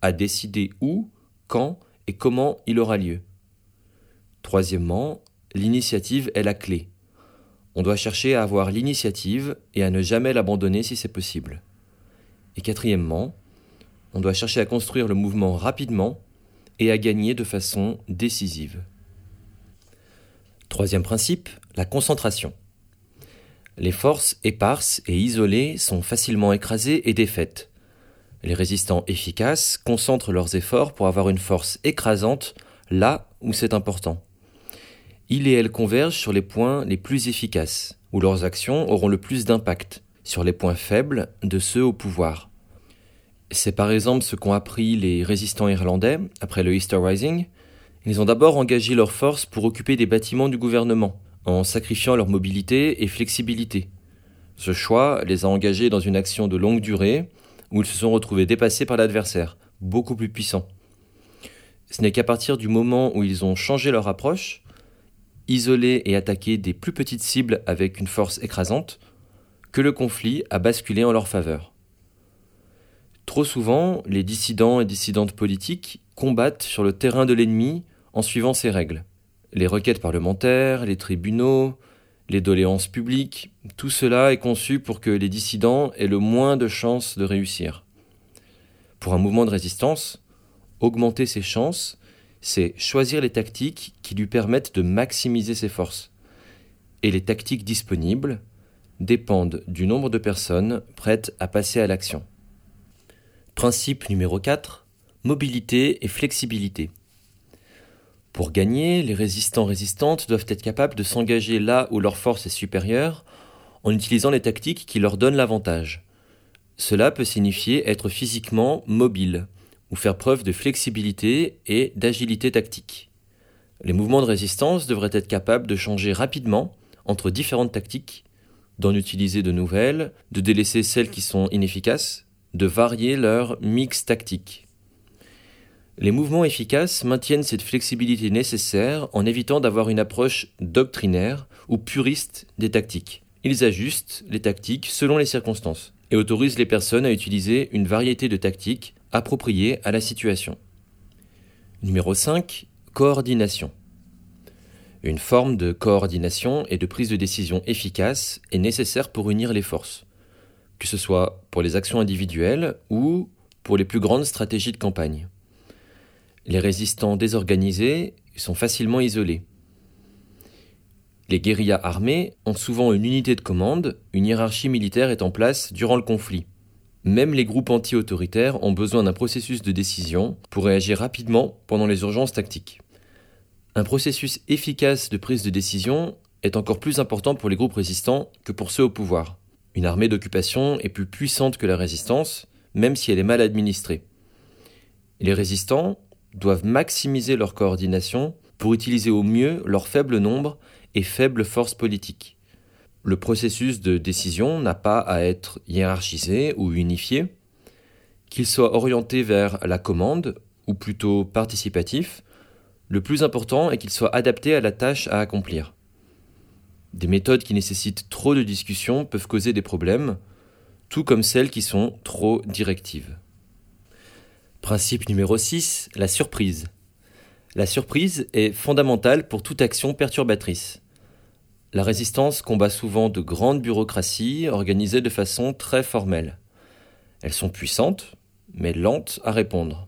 à décider où, quand et comment il aura lieu. Troisièmement, l'initiative est la clé. On doit chercher à avoir l'initiative et à ne jamais l'abandonner si c'est possible. Et quatrièmement, on doit chercher à construire le mouvement rapidement et à gagner de façon décisive. Troisième principe, la concentration. Les forces éparses et isolées sont facilement écrasées et défaites. Les résistants efficaces concentrent leurs efforts pour avoir une force écrasante là où c'est important. Ils et elles convergent sur les points les plus efficaces, où leurs actions auront le plus d'impact, sur les points faibles de ceux au pouvoir. C'est par exemple ce qu'ont appris les résistants irlandais après le Easter Rising. Ils ont d'abord engagé leurs forces pour occuper des bâtiments du gouvernement, en sacrifiant leur mobilité et flexibilité. Ce choix les a engagés dans une action de longue durée où ils se sont retrouvés dépassés par l'adversaire, beaucoup plus puissant. Ce n'est qu'à partir du moment où ils ont changé leur approche, isolé et attaqué des plus petites cibles avec une force écrasante, que le conflit a basculé en leur faveur. Trop souvent, les dissidents et dissidentes politiques combattent sur le terrain de l'ennemi en suivant ses règles les requêtes parlementaires, les tribunaux, les doléances publiques, tout cela est conçu pour que les dissidents aient le moins de chances de réussir. Pour un mouvement de résistance, augmenter ses chances, c'est choisir les tactiques qui lui permettent de maximiser ses forces. Et les tactiques disponibles, dépendent du nombre de personnes prêtes à passer à l'action. Principe numéro 4. Mobilité et flexibilité. Pour gagner, les résistants résistantes doivent être capables de s'engager là où leur force est supérieure en utilisant les tactiques qui leur donnent l'avantage. Cela peut signifier être physiquement mobile ou faire preuve de flexibilité et d'agilité tactique. Les mouvements de résistance devraient être capables de changer rapidement entre différentes tactiques, d'en utiliser de nouvelles, de délaisser celles qui sont inefficaces, de varier leur mix tactique. Les mouvements efficaces maintiennent cette flexibilité nécessaire en évitant d'avoir une approche doctrinaire ou puriste des tactiques. Ils ajustent les tactiques selon les circonstances et autorisent les personnes à utiliser une variété de tactiques appropriées à la situation. Numéro 5. Coordination. Une forme de coordination et de prise de décision efficace est nécessaire pour unir les forces, que ce soit pour les actions individuelles ou pour les plus grandes stratégies de campagne. Les résistants désorganisés sont facilement isolés. Les guérillas armées ont souvent une unité de commande, une hiérarchie militaire est en place durant le conflit. Même les groupes anti-autoritaires ont besoin d'un processus de décision pour réagir rapidement pendant les urgences tactiques. Un processus efficace de prise de décision est encore plus important pour les groupes résistants que pour ceux au pouvoir. Une armée d'occupation est plus puissante que la résistance, même si elle est mal administrée. Les résistants doivent maximiser leur coordination pour utiliser au mieux leur faible nombre et faible force politique. Le processus de décision n'a pas à être hiérarchisé ou unifié, qu'il soit orienté vers la commande ou plutôt participatif, le plus important est qu'il soit adapté à la tâche à accomplir. Des méthodes qui nécessitent trop de discussion peuvent causer des problèmes, tout comme celles qui sont trop directives. Principe numéro 6, la surprise. La surprise est fondamentale pour toute action perturbatrice. La résistance combat souvent de grandes bureaucraties organisées de façon très formelle. Elles sont puissantes, mais lentes à répondre.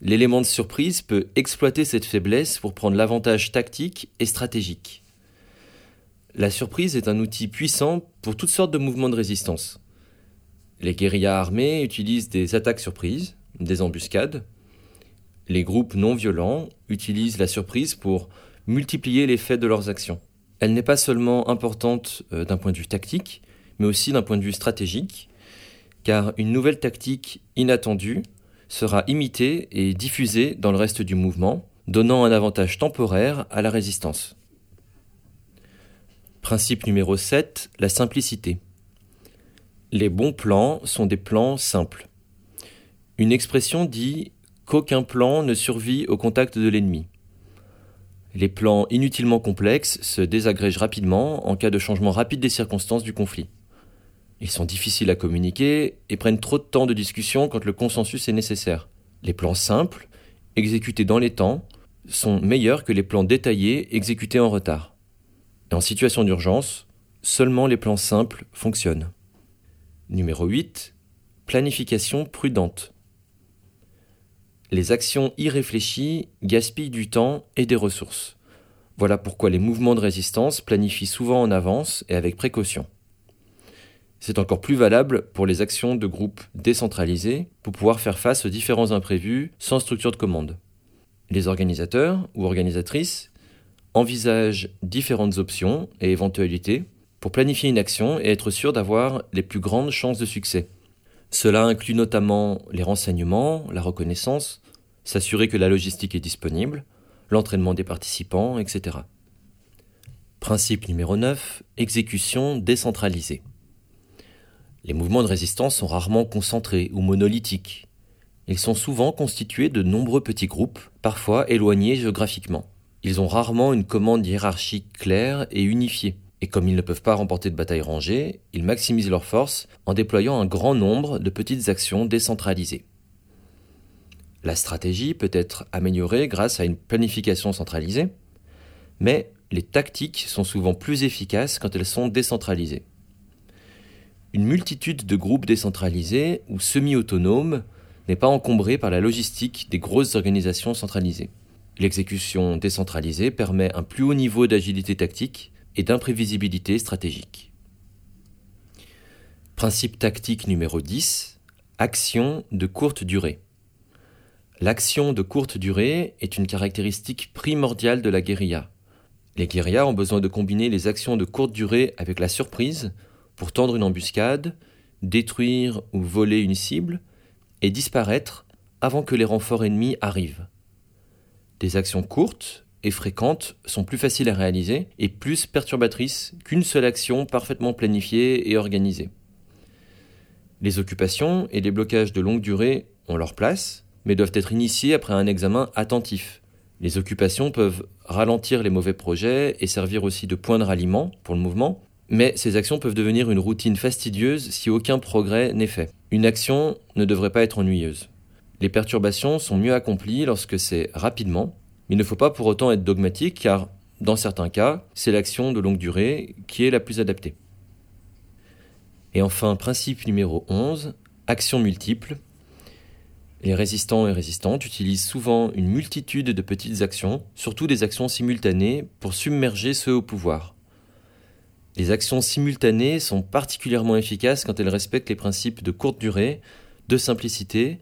L'élément de surprise peut exploiter cette faiblesse pour prendre l'avantage tactique et stratégique. La surprise est un outil puissant pour toutes sortes de mouvements de résistance. Les guérillas armés utilisent des attaques surprises, des embuscades. Les groupes non violents utilisent la surprise pour multiplier l'effet de leurs actions elle n'est pas seulement importante euh, d'un point de vue tactique, mais aussi d'un point de vue stratégique, car une nouvelle tactique inattendue sera imitée et diffusée dans le reste du mouvement, donnant un avantage temporaire à la résistance. Principe numéro 7, la simplicité. Les bons plans sont des plans simples. Une expression dit qu'aucun plan ne survit au contact de l'ennemi. Les plans inutilement complexes se désagrègent rapidement en cas de changement rapide des circonstances du conflit. Ils sont difficiles à communiquer et prennent trop de temps de discussion quand le consensus est nécessaire. Les plans simples, exécutés dans les temps, sont meilleurs que les plans détaillés exécutés en retard. Et en situation d'urgence, seulement les plans simples fonctionnent. Numéro 8. Planification prudente. Les actions irréfléchies gaspillent du temps et des ressources. Voilà pourquoi les mouvements de résistance planifient souvent en avance et avec précaution. C'est encore plus valable pour les actions de groupes décentralisés pour pouvoir faire face aux différents imprévus sans structure de commande. Les organisateurs ou organisatrices envisagent différentes options et éventualités pour planifier une action et être sûr d'avoir les plus grandes chances de succès. Cela inclut notamment les renseignements, la reconnaissance, s'assurer que la logistique est disponible, l'entraînement des participants, etc. Principe numéro 9, exécution décentralisée. Les mouvements de résistance sont rarement concentrés ou monolithiques. Ils sont souvent constitués de nombreux petits groupes, parfois éloignés géographiquement. Ils ont rarement une commande hiérarchique claire et unifiée et comme ils ne peuvent pas remporter de batailles rangées, ils maximisent leurs forces en déployant un grand nombre de petites actions décentralisées. La stratégie peut être améliorée grâce à une planification centralisée, mais les tactiques sont souvent plus efficaces quand elles sont décentralisées. Une multitude de groupes décentralisés ou semi-autonomes n'est pas encombrée par la logistique des grosses organisations centralisées. L'exécution décentralisée permet un plus haut niveau d'agilité tactique et d'imprévisibilité stratégique. Principe tactique numéro 10. Action de courte durée. L'action de courte durée est une caractéristique primordiale de la guérilla. Les guérillas ont besoin de combiner les actions de courte durée avec la surprise pour tendre une embuscade, détruire ou voler une cible et disparaître avant que les renforts ennemis arrivent. Des actions courtes et fréquentes sont plus faciles à réaliser et plus perturbatrices qu'une seule action parfaitement planifiée et organisée. Les occupations et les blocages de longue durée ont leur place, mais doivent être initiés après un examen attentif, les occupations peuvent ralentir les mauvais projets et servir aussi de point de ralliement pour le mouvement, mais ces actions peuvent devenir une routine fastidieuse si aucun progrès n'est fait. Une action ne devrait pas être ennuyeuse. Les perturbations sont mieux accomplies lorsque c'est rapidement, mais il ne faut pas pour autant être dogmatique car, dans certains cas, c'est l'action de longue durée qui est la plus adaptée. Et enfin, principe numéro 11, action multiple. Les résistants et résistantes utilisent souvent une multitude de petites actions, surtout des actions simultanées, pour submerger ceux au pouvoir. Les actions simultanées sont particulièrement efficaces quand elles respectent les principes de courte durée, de simplicité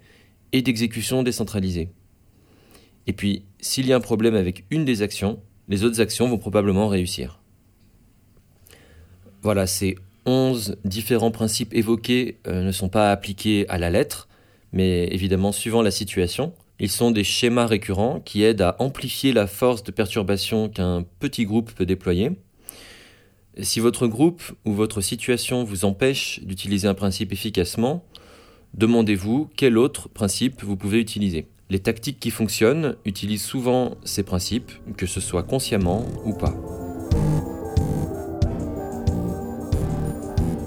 et d'exécution décentralisée. Et puis, s'il y a un problème avec une des actions, les autres actions vont probablement réussir. Voilà, ces 11 différents principes évoqués euh, ne sont pas appliqués à la lettre, mais évidemment suivant la situation. Ils sont des schémas récurrents qui aident à amplifier la force de perturbation qu'un petit groupe peut déployer. Si votre groupe ou votre situation vous empêche d'utiliser un principe efficacement, demandez-vous quel autre principe vous pouvez utiliser. Les tactiques qui fonctionnent utilisent souvent ces principes, que ce soit consciemment ou pas.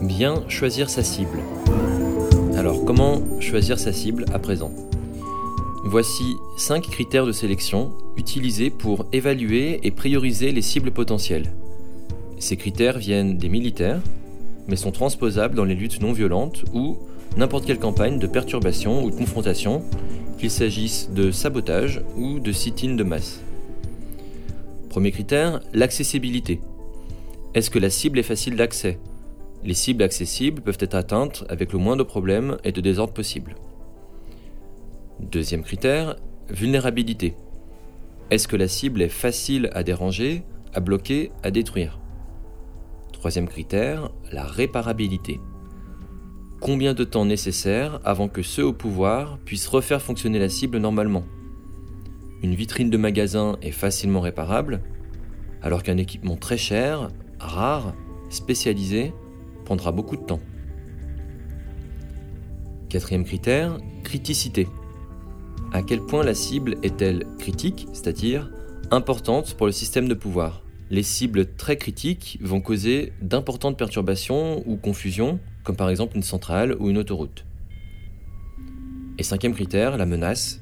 Bien choisir sa cible. Alors comment choisir sa cible à présent? Voici 5 critères de sélection utilisés pour évaluer et prioriser les cibles potentielles. Ces critères viennent des militaires, mais sont transposables dans les luttes non violentes ou n'importe quelle campagne de perturbation ou de confrontation, qu'il s'agisse de sabotage ou de sit-in de masse. Premier critère, l'accessibilité. Est-ce que la cible est facile d'accès? Les cibles accessibles peuvent être atteintes avec le moins de problèmes et de désordre possible. Deuxième critère, vulnérabilité. Est-ce que la cible est facile à déranger, à bloquer, à détruire? Troisième critère, la réparabilité. Combien de temps nécessaire avant que ceux au pouvoir puissent refaire fonctionner la cible normalement Une vitrine de magasin est facilement réparable, alors qu'un équipement très cher, rare, spécialisé, prendra beaucoup de temps. Quatrième critère, criticité. À quel point la cible est-elle critique, c'est-à-dire importante pour le système de pouvoir? Les cibles très critiques vont causer d'importantes perturbations ou confusions, comme par exemple une centrale ou une autoroute. Et cinquième critère, la menace.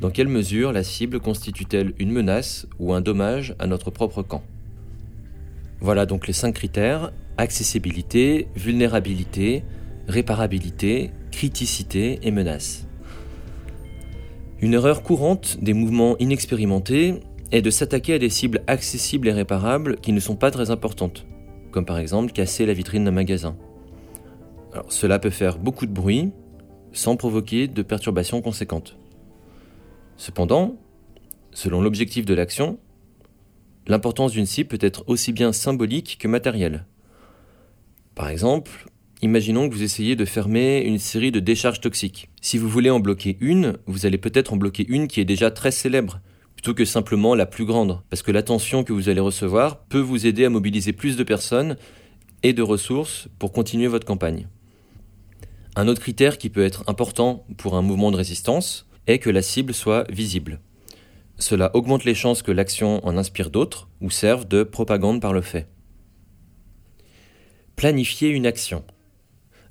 Dans quelle mesure la cible constitue-t-elle une menace ou un dommage à notre propre camp? Voilà donc les cinq critères accessibilité, vulnérabilité, réparabilité, criticité et menace. Une erreur courante des mouvements inexpérimentés est de s'attaquer à des cibles accessibles et réparables qui ne sont pas très importantes, comme par exemple casser la vitrine d'un magasin. Cela peut faire beaucoup de bruit sans provoquer de perturbations conséquentes. Cependant, selon l'objectif de l'action, l'importance d'une cible peut être aussi bien symbolique que matérielle. Par exemple, imaginons que vous essayez de fermer une série de décharges toxiques. Si vous voulez en bloquer une, vous allez peut-être en bloquer une qui est déjà très célèbre, plutôt que simplement la plus grande, parce que l'attention que vous allez recevoir peut vous aider à mobiliser plus de personnes et de ressources pour continuer votre campagne. Un autre critère qui peut être important pour un mouvement de résistance est que la cible soit visible. Cela augmente les chances que l'action en inspire d'autres ou serve de propagande par le fait. Planifier une action.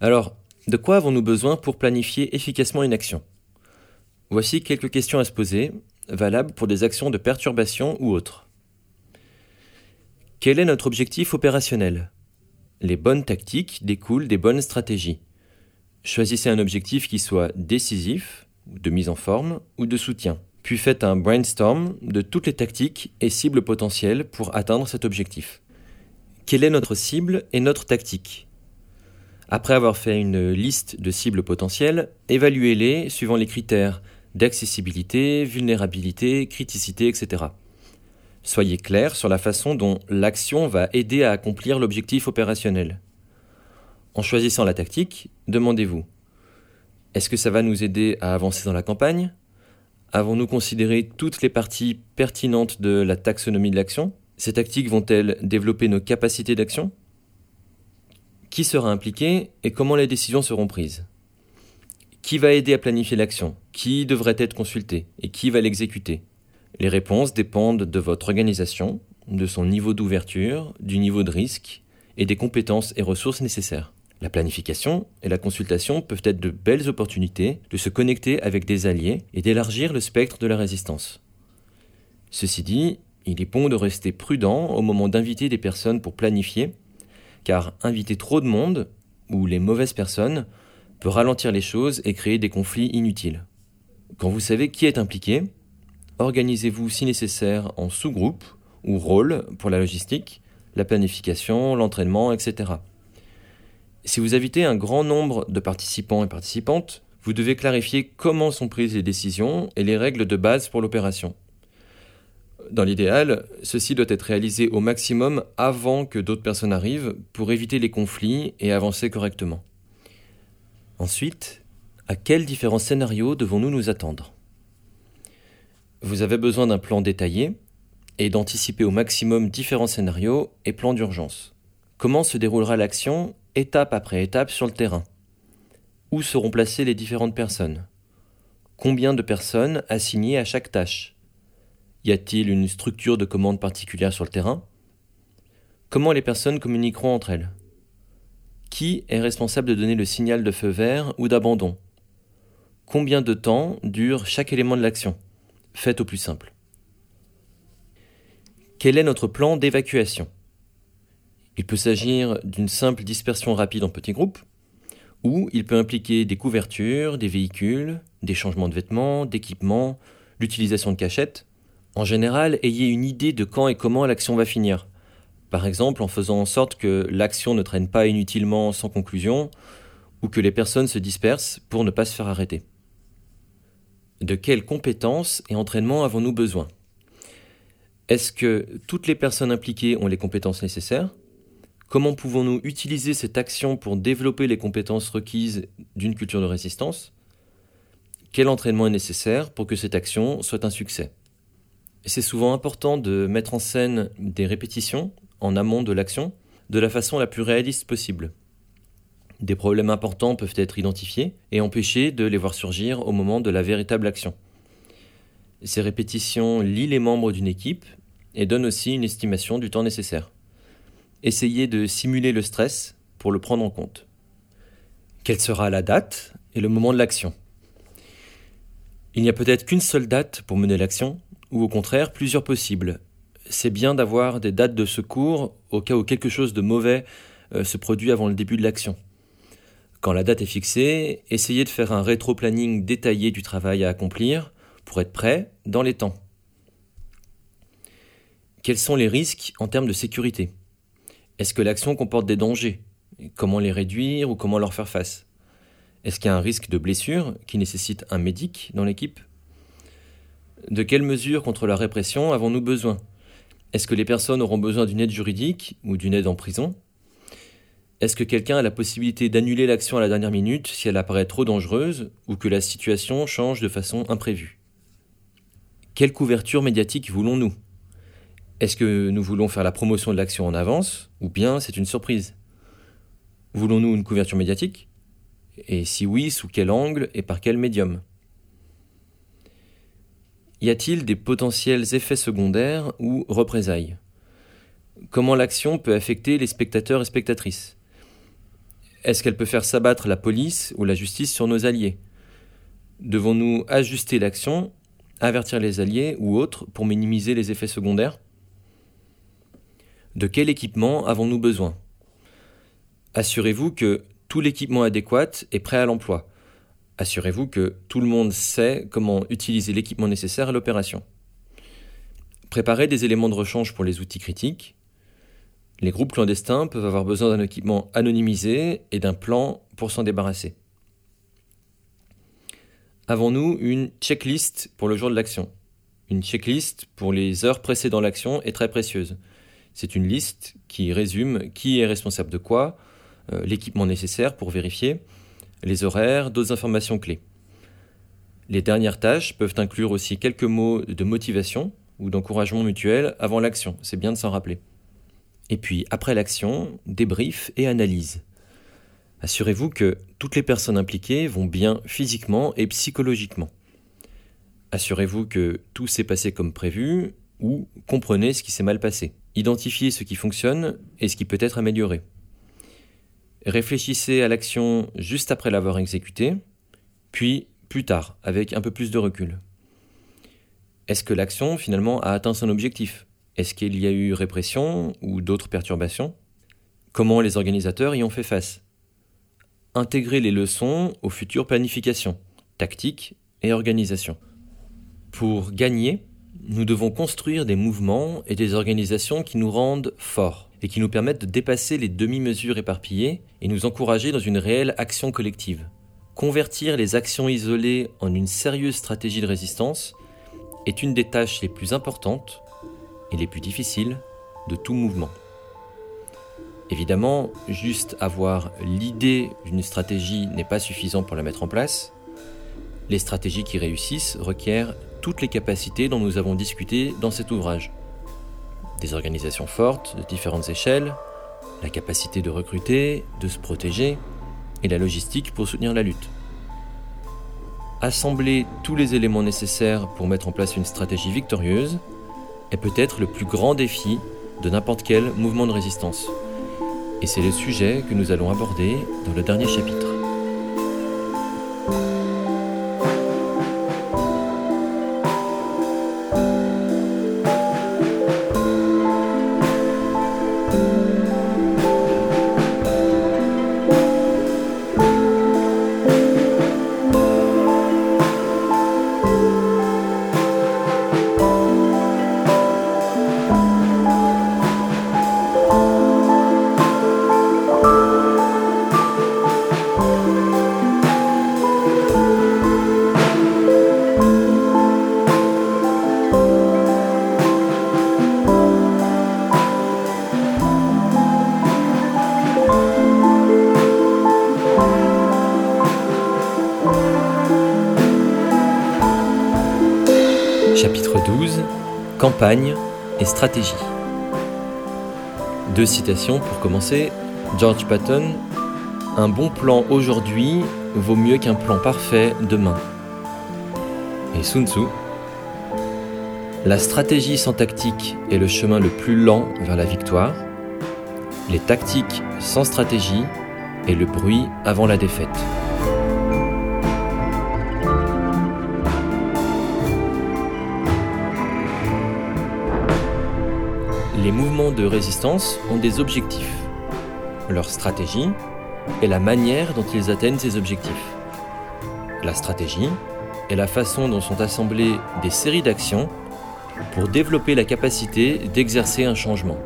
Alors, de quoi avons-nous besoin pour planifier efficacement une action? Voici quelques questions à se poser, valables pour des actions de perturbation ou autres. Quel est notre objectif opérationnel? Les bonnes tactiques découlent des bonnes stratégies. Choisissez un objectif qui soit décisif, de mise en forme ou de soutien. Puis faites un brainstorm de toutes les tactiques et cibles potentielles pour atteindre cet objectif. Quelle est notre cible et notre tactique? Après avoir fait une liste de cibles potentielles, évaluez-les suivant les critères d'accessibilité, vulnérabilité, criticité, etc. Soyez clair sur la façon dont l'action va aider à accomplir l'objectif opérationnel. En choisissant la tactique, demandez-vous est-ce que ça va nous aider à avancer dans la campagne? Avons-nous considéré toutes les parties pertinentes de la taxonomie de l'action? Ces tactiques vont-elles développer nos capacités d'action? Qui sera impliqué et comment les décisions seront prises? Qui va aider à planifier l'action? Qui devrait être consulté et qui va l'exécuter? Les réponses dépendent de votre organisation, de son niveau d'ouverture, du niveau de risque et des compétences et ressources nécessaires. La planification et la consultation peuvent être de belles opportunités de se connecter avec des alliés et d'élargir le spectre de la résistance. Ceci dit, il est bon de rester prudent au moment d'inviter des personnes pour planifier, car inviter trop de monde, ou les mauvaises personnes, peut ralentir les choses et créer des conflits inutiles. Quand vous savez qui est impliqué, organisez-vous si nécessaire en sous-groupe ou rôle pour la logistique, la planification, l'entraînement, etc. Si vous invitez un grand nombre de participants et participantes, vous devez clarifier comment sont prises les décisions et les règles de base pour l'opération. Dans l'idéal, ceci doit être réalisé au maximum avant que d'autres personnes arrivent pour éviter les conflits et avancer correctement. Ensuite, à quels différents scénarios devons-nous nous attendre? Vous avez besoin d'un plan détaillé et d'anticiper au maximum différents scénarios et plans d'urgence. Comment se déroulera l'action étape après étape sur le terrain. Où seront placées les différentes personnes? Combien de personnes assignées à chaque tâche? Y a-t-il une structure de commande particulière sur le terrain? Comment les personnes communiqueront entre elles? Qui est responsable de donner le signal de feu vert ou d'abandon? Combien de temps dure chaque élément de l'action? Faites au plus simple. Quel est notre plan d'évacuation? Il peut s'agir d'une simple dispersion rapide en petits groupes, ou il peut impliquer des couvertures, des véhicules, des changements de vêtements, d'équipements, l'utilisation de cachettes. En général, ayez une idée de quand et comment l'action va finir. Par exemple, en faisant en sorte que l'action ne traîne pas inutilement sans conclusion, ou que les personnes se dispersent pour ne pas se faire arrêter. De quelles compétences et entraînements avons-nous besoin? Est-ce que toutes les personnes impliquées ont les compétences nécessaires? Comment pouvons-nous utiliser cette action pour développer les compétences requises d'une culture de résistance? Quel entraînement est nécessaire pour que cette action soit un succès? C'est souvent important de mettre en scène des répétitions en amont de l'action de la façon la plus réaliste possible. Des problèmes importants peuvent être identifiés et empêchés de les voir surgir au moment de la véritable action. Ces répétitions lient les membres d'une équipe et donnent aussi une estimation du temps nécessaire. Essayez de simuler le stress pour le prendre en compte. Quelle sera la date et le moment de l'action? Il n'y a peut-être qu'une seule date pour mener l'action, ou au contraire plusieurs possibles. C'est bien d'avoir des dates de secours au cas où quelque chose de mauvais euh, se produit avant le début de l'action. Quand la date est fixée, essayez de faire un rétro-planning détaillé du travail à accomplir pour être prêt dans les temps. Quels sont les risques en termes de sécurité? Est-ce que l'action comporte des dangers? Comment les réduire ou comment leur faire face? Est-ce qu'il y a un risque de blessure qui nécessite un médic dans l'équipe? De quelles mesures contre la répression avons-nous besoin? Est-ce que les personnes auront besoin d'une aide juridique ou d'une aide en prison? Est-ce que quelqu'un a la possibilité d'annuler l'action à la dernière minute si elle apparaît trop dangereuse ou que la situation change de façon imprévue? Quelle couverture médiatique voulons-nous? Est-ce que nous voulons faire la promotion de l'action en avance ou bien c'est une surprise? Voulons-nous une couverture médiatique? Et si oui, sous quel angle et par quel médium? Y a-t-il des potentiels effets secondaires ou représailles? Comment l'action peut affecter les spectateurs et spectatrices? Est-ce qu'elle peut faire s'abattre la police ou la justice sur nos alliés? Devons-nous ajuster l'action, avertir les alliés ou autres pour minimiser les effets secondaires? De quel équipement avons-nous besoin? Assurez-vous que tout l'équipement adéquat est prêt à l'emploi. Assurez-vous que tout le monde sait comment utiliser l'équipement nécessaire à l'opération. Préparez des éléments de rechange pour les outils critiques. Les groupes clandestins peuvent avoir besoin d'un équipement anonymisé et d'un plan pour s'en débarrasser. Avons-nous une checklist pour le jour de l'action? Une checklist pour les heures précédant l'action est très précieuse. C'est une liste qui résume qui est responsable de quoi, euh, l'équipement nécessaire pour vérifier, les horaires, d'autres informations clés. Les dernières tâches peuvent inclure aussi quelques mots de motivation ou d'encouragement mutuel avant l'action, c'est bien de s'en rappeler. Et puis, après l'action, débrief et analyse. Assurez-vous que toutes les personnes impliquées vont bien physiquement et psychologiquement. Assurez-vous que tout s'est passé comme prévu ou comprenez ce qui s'est mal passé. Identifiez ce qui fonctionne et ce qui peut être amélioré. Réfléchissez à l'action juste après l'avoir exécutée, puis plus tard, avec un peu plus de recul. Est-ce que l'action finalement a atteint son objectif? Est-ce qu'il y a eu répression ou d'autres perturbations? Comment les organisateurs y ont fait face? Intégrer les leçons aux futures planifications, tactiques et organisation. Pour gagner, nous devons construire des mouvements et des organisations qui nous rendent forts et qui nous permettent de dépasser les demi-mesures éparpillées et nous encourager dans une réelle action collective. Convertir les actions isolées en une sérieuse stratégie de résistance est une des tâches les plus importantes et les plus difficiles de tout mouvement. Évidemment, juste avoir l'idée d'une stratégie n'est pas suffisant pour la mettre en place. Les stratégies qui réussissent requièrent toutes les capacités dont nous avons discuté dans cet ouvrage. Des organisations fortes de différentes échelles, la capacité de recruter, de se protéger, et la logistique pour soutenir la lutte. Assembler tous les éléments nécessaires pour mettre en place une stratégie victorieuse est peut-être le plus grand défi de n'importe quel mouvement de résistance. Et c'est le sujet que nous allons aborder dans le dernier chapitre. Et stratégie. Deux citations pour commencer. George Patton Un bon plan aujourd'hui vaut mieux qu'un plan parfait demain. Et Sun Tzu La stratégie sans tactique est le chemin le plus lent vers la victoire. Les tactiques sans stratégie est le bruit avant la défaite. Les mouvements de résistance ont des objectifs, leur stratégie et la manière dont ils atteignent ces objectifs. La stratégie est la façon dont sont assemblées des séries d'actions pour développer la capacité d'exercer un changement.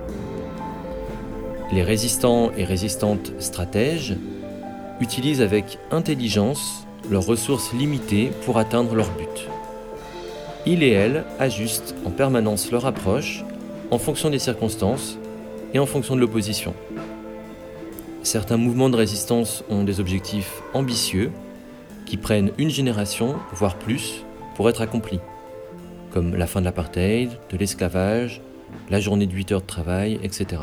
Les résistants et résistantes stratèges utilisent avec intelligence leurs ressources limitées pour atteindre leur but. Ils et elles ajustent en permanence leur approche en fonction des circonstances et en fonction de l'opposition. Certains mouvements de résistance ont des objectifs ambitieux qui prennent une génération, voire plus, pour être accomplis, comme la fin de l'apartheid, de l'esclavage, la journée de 8 heures de travail, etc.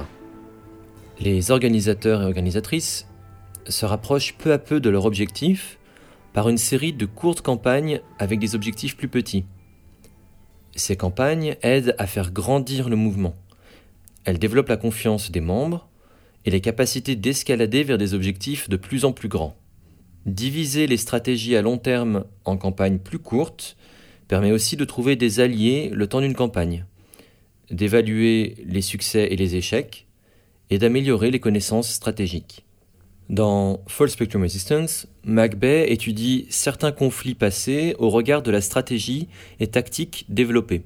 Les organisateurs et organisatrices se rapprochent peu à peu de leur objectif par une série de courtes campagnes avec des objectifs plus petits. Ces campagnes aident à faire grandir le mouvement. Elles développent la confiance des membres et les capacités d'escalader vers des objectifs de plus en plus grands. Diviser les stratégies à long terme en campagnes plus courtes permet aussi de trouver des alliés le temps d'une campagne, d'évaluer les succès et les échecs, et d'améliorer les connaissances stratégiques. Dans Full Spectrum Resistance, McBay étudie certains conflits passés au regard de la stratégie et tactique développée.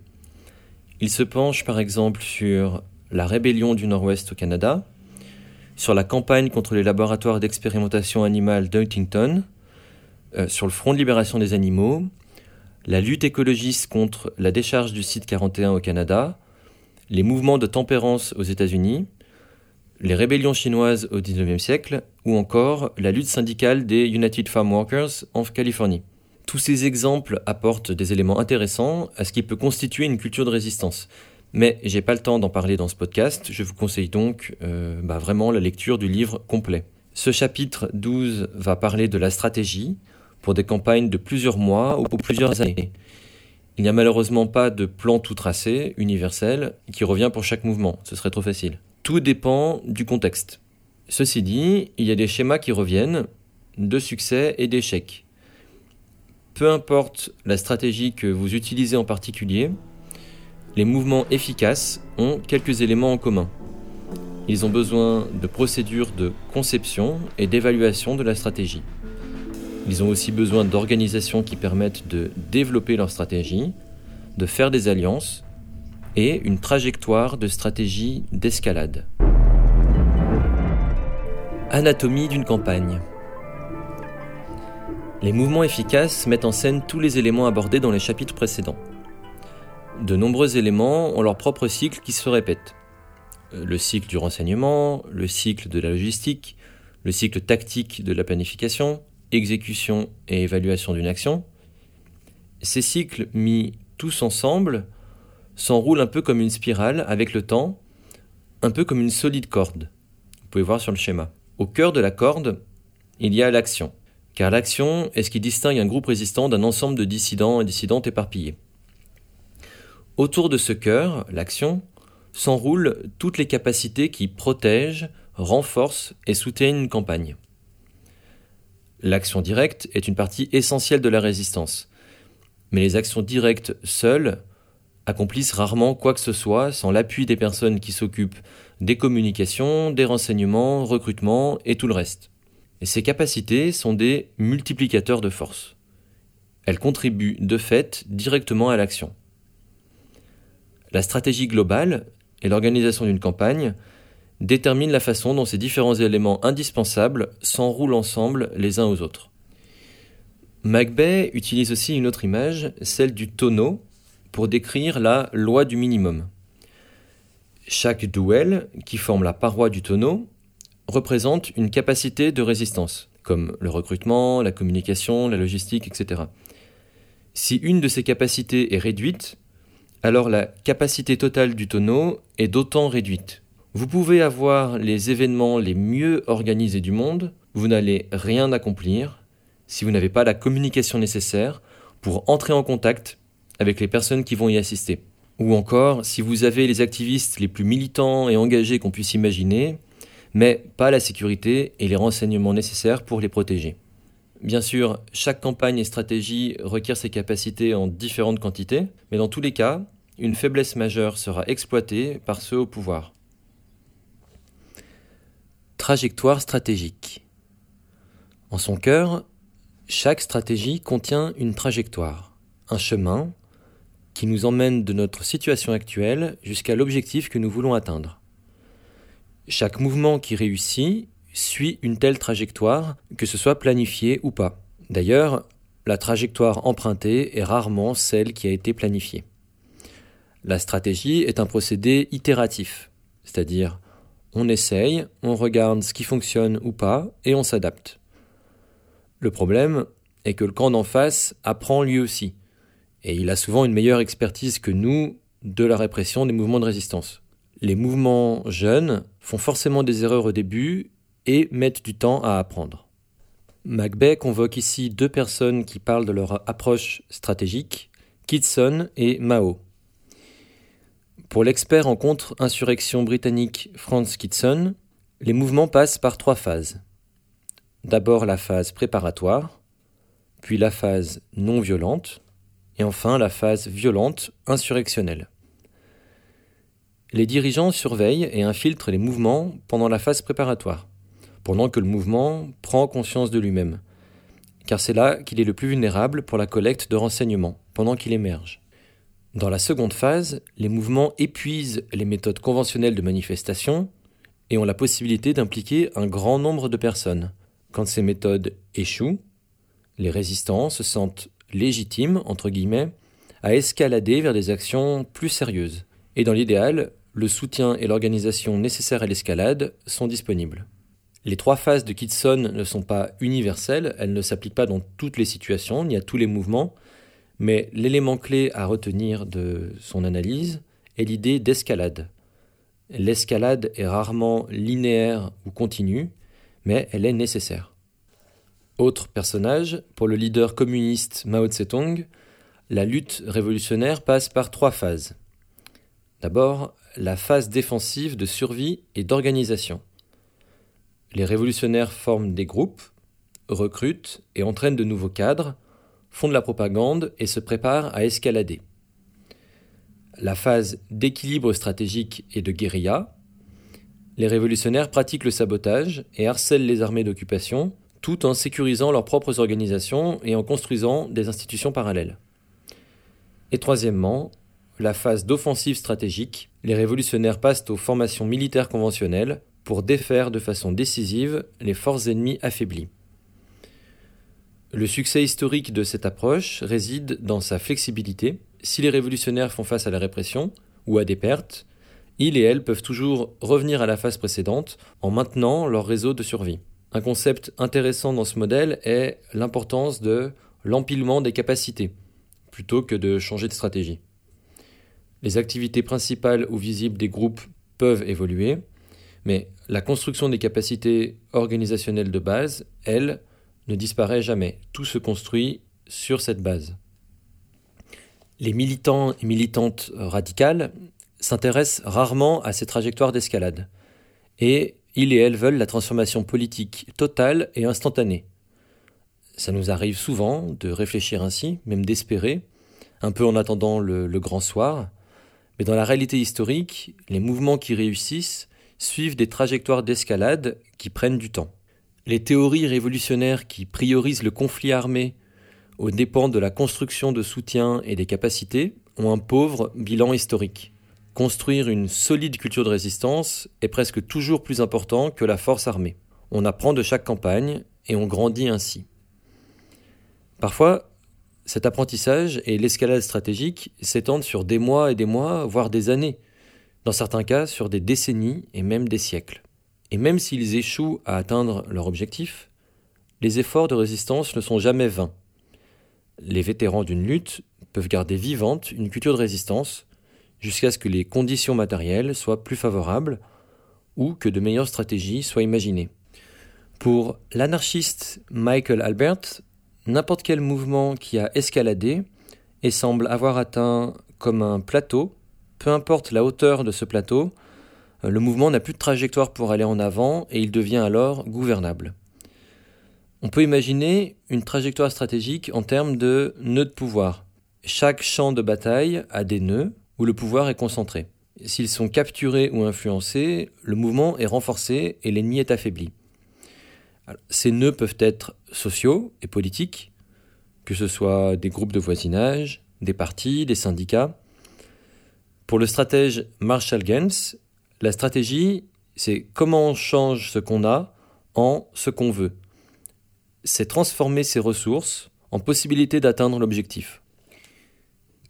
Il se penche par exemple sur la rébellion du Nord-Ouest au Canada, sur la campagne contre les laboratoires d'expérimentation animale d'Huntington, euh, sur le Front de libération des animaux, la lutte écologiste contre la décharge du site 41 au Canada, les mouvements de tempérance aux États-Unis, les rébellions chinoises au XIXe siècle, ou encore la lutte syndicale des United Farm Workers en Californie. Tous ces exemples apportent des éléments intéressants à ce qui peut constituer une culture de résistance. Mais j'ai pas le temps d'en parler dans ce podcast, je vous conseille donc euh, bah, vraiment la lecture du livre complet. Ce chapitre 12 va parler de la stratégie pour des campagnes de plusieurs mois ou pour plusieurs années. Il n'y a malheureusement pas de plan tout tracé, universel, qui revient pour chaque mouvement, ce serait trop facile. Tout dépend du contexte. Ceci dit, il y a des schémas qui reviennent, de succès et d'échecs. Peu importe la stratégie que vous utilisez en particulier, les mouvements efficaces ont quelques éléments en commun. Ils ont besoin de procédures de conception et d'évaluation de la stratégie. Ils ont aussi besoin d'organisations qui permettent de développer leur stratégie, de faire des alliances et une trajectoire de stratégie d'escalade. Anatomie d'une campagne. Les mouvements efficaces mettent en scène tous les éléments abordés dans les chapitres précédents. De nombreux éléments ont leur propre cycle qui se répète. Euh, le cycle du renseignement, le cycle de la logistique, le cycle tactique de la planification, exécution et évaluation d'une action. Ces cycles mis tous ensemble s'enroulent un peu comme une spirale avec le temps, un peu comme une solide corde. Vous pouvez voir sur le schéma. Au cœur de la corde, il y a l'action, car l'action est ce qui distingue un groupe résistant d'un ensemble de dissidents et dissidentes éparpillés. Autour de ce cœur, l'action, s'enroulent toutes les capacités qui protègent, renforcent et soutiennent une campagne. L'action directe est une partie essentielle de la résistance, mais les actions directes seules accomplissent rarement quoi que ce soit sans l'appui des personnes qui s'occupent des communications, des renseignements, recrutement et tout le reste. Et ces capacités sont des multiplicateurs de force. Elles contribuent de fait directement à l'action. La stratégie globale et l'organisation d'une campagne déterminent la façon dont ces différents éléments indispensables s'enroulent ensemble les uns aux autres. Macbeth utilise aussi une autre image, celle du tonneau, pour décrire la loi du minimum. Chaque douelle, qui forme la paroi du tonneau, représente une capacité de résistance, comme le recrutement, la communication, la logistique, etc. Si une de ces capacités est réduite, alors la capacité totale du tonneau est d'autant réduite. Vous pouvez avoir les événements les mieux organisés du monde, vous n'allez rien accomplir si vous n'avez pas la communication nécessaire pour entrer en contact avec les personnes qui vont y assister. Ou encore, si vous avez les activistes les plus militants et engagés qu'on puisse imaginer, mais pas la sécurité et les renseignements nécessaires pour les protéger. Bien sûr, chaque campagne et stratégie requiert ses capacités en différentes quantités, mais dans tous les cas, une faiblesse majeure sera exploitée par ceux au pouvoir. Trajectoire stratégique. En son cœur, chaque stratégie contient une trajectoire, un chemin qui nous emmène de notre situation actuelle jusqu'à l'objectif que nous voulons atteindre. Chaque mouvement qui réussit suit une telle trajectoire, que ce soit planifié ou pas. D'ailleurs, la trajectoire empruntée est rarement celle qui a été planifiée. La stratégie est un procédé itératif, c'est-à-dire on essaye, on regarde ce qui fonctionne ou pas, et on s'adapte. Le problème est que le camp d'en face apprend lui aussi, et il a souvent une meilleure expertise que nous de la répression des mouvements de résistance. Les mouvements jeunes font forcément des erreurs au début et mettent du temps à apprendre. Macbeth convoque ici deux personnes qui parlent de leur approche stratégique, Kitson et Mao. Pour l'expert en contre-insurrection britannique Franz Kitson, les mouvements passent par trois phases. D'abord la phase préparatoire, puis la phase non violente, et enfin la phase violente insurrectionnelle. Les dirigeants surveillent et infiltrent les mouvements pendant la phase préparatoire pendant que le mouvement prend conscience de lui-même, car c'est là qu'il est le plus vulnérable pour la collecte de renseignements, pendant qu'il émerge. Dans la seconde phase, les mouvements épuisent les méthodes conventionnelles de manifestation et ont la possibilité d'impliquer un grand nombre de personnes. Quand ces méthodes échouent, les résistants se sentent légitimes, entre guillemets, à escalader vers des actions plus sérieuses. Et dans l'idéal, le soutien et l'organisation nécessaires à l'escalade sont disponibles. Les trois phases de Kitson ne sont pas universelles, elles ne s'appliquent pas dans toutes les situations, ni à tous les mouvements, mais l'élément clé à retenir de son analyse est l'idée d'escalade. L'escalade est rarement linéaire ou continue, mais elle est nécessaire. Autre personnage, pour le leader communiste Mao Tse-tung, la lutte révolutionnaire passe par trois phases. D'abord, la phase défensive de survie et d'organisation. Les révolutionnaires forment des groupes, recrutent et entraînent de nouveaux cadres, font de la propagande et se préparent à escalader. La phase d'équilibre stratégique et de guérilla. Les révolutionnaires pratiquent le sabotage et harcèlent les armées d'occupation, tout en sécurisant leurs propres organisations et en construisant des institutions parallèles. Et troisièmement, la phase d'offensive stratégique. Les révolutionnaires passent aux formations militaires conventionnelles pour défaire de façon décisive les forces ennemies affaiblies. Le succès historique de cette approche réside dans sa flexibilité. Si les révolutionnaires font face à la répression ou à des pertes, ils et elles peuvent toujours revenir à la phase précédente en maintenant leur réseau de survie. Un concept intéressant dans ce modèle est l'importance de l'empilement des capacités, plutôt que de changer de stratégie. Les activités principales ou visibles des groupes peuvent évoluer, mais la construction des capacités organisationnelles de base, elle, ne disparaît jamais. Tout se construit sur cette base. Les militants et militantes radicales s'intéressent rarement à ces trajectoires d'escalade. Et ils et elles veulent la transformation politique totale et instantanée. Ça nous arrive souvent de réfléchir ainsi, même d'espérer, un peu en attendant le, le grand soir, mais dans la réalité historique, les mouvements qui réussissent suivent des trajectoires d'escalade qui prennent du temps. Les théories révolutionnaires qui priorisent le conflit armé aux dépens de la construction de soutien et des capacités ont un pauvre bilan historique. Construire une solide culture de résistance est presque toujours plus important que la force armée. On apprend de chaque campagne et on grandit ainsi. Parfois, cet apprentissage et l'escalade stratégique s'étendent sur des mois et des mois, voire des années, dans certains cas sur des décennies et même des siècles. Et même s'ils échouent à atteindre leur objectif, les efforts de résistance ne sont jamais vains. Les vétérans d'une lutte peuvent garder vivante une culture de résistance jusqu'à ce que les conditions matérielles soient plus favorables ou que de meilleures stratégies soient imaginées. Pour l'anarchiste Michael Albert, n'importe quel mouvement qui a escaladé et semble avoir atteint comme un plateau, peu importe la hauteur de ce plateau, euh, le mouvement n'a plus de trajectoire pour aller en avant et il devient alors gouvernable. On peut imaginer une trajectoire stratégique en termes de nœuds de pouvoir. Chaque champ de bataille a des nœuds où le pouvoir est concentré. S'ils sont capturés ou influencés, le mouvement est renforcé et l'ennemi est affaibli. ces nœuds peuvent être sociaux et politiques, que ce soit des groupes de voisinage, des partis, des syndicats. Pour le stratège Marshall Gaines, la stratégie, c'est comment on change ce qu'on a en ce qu'on veut. C'est transformer ses ressources en possibilité d'atteindre l'objectif.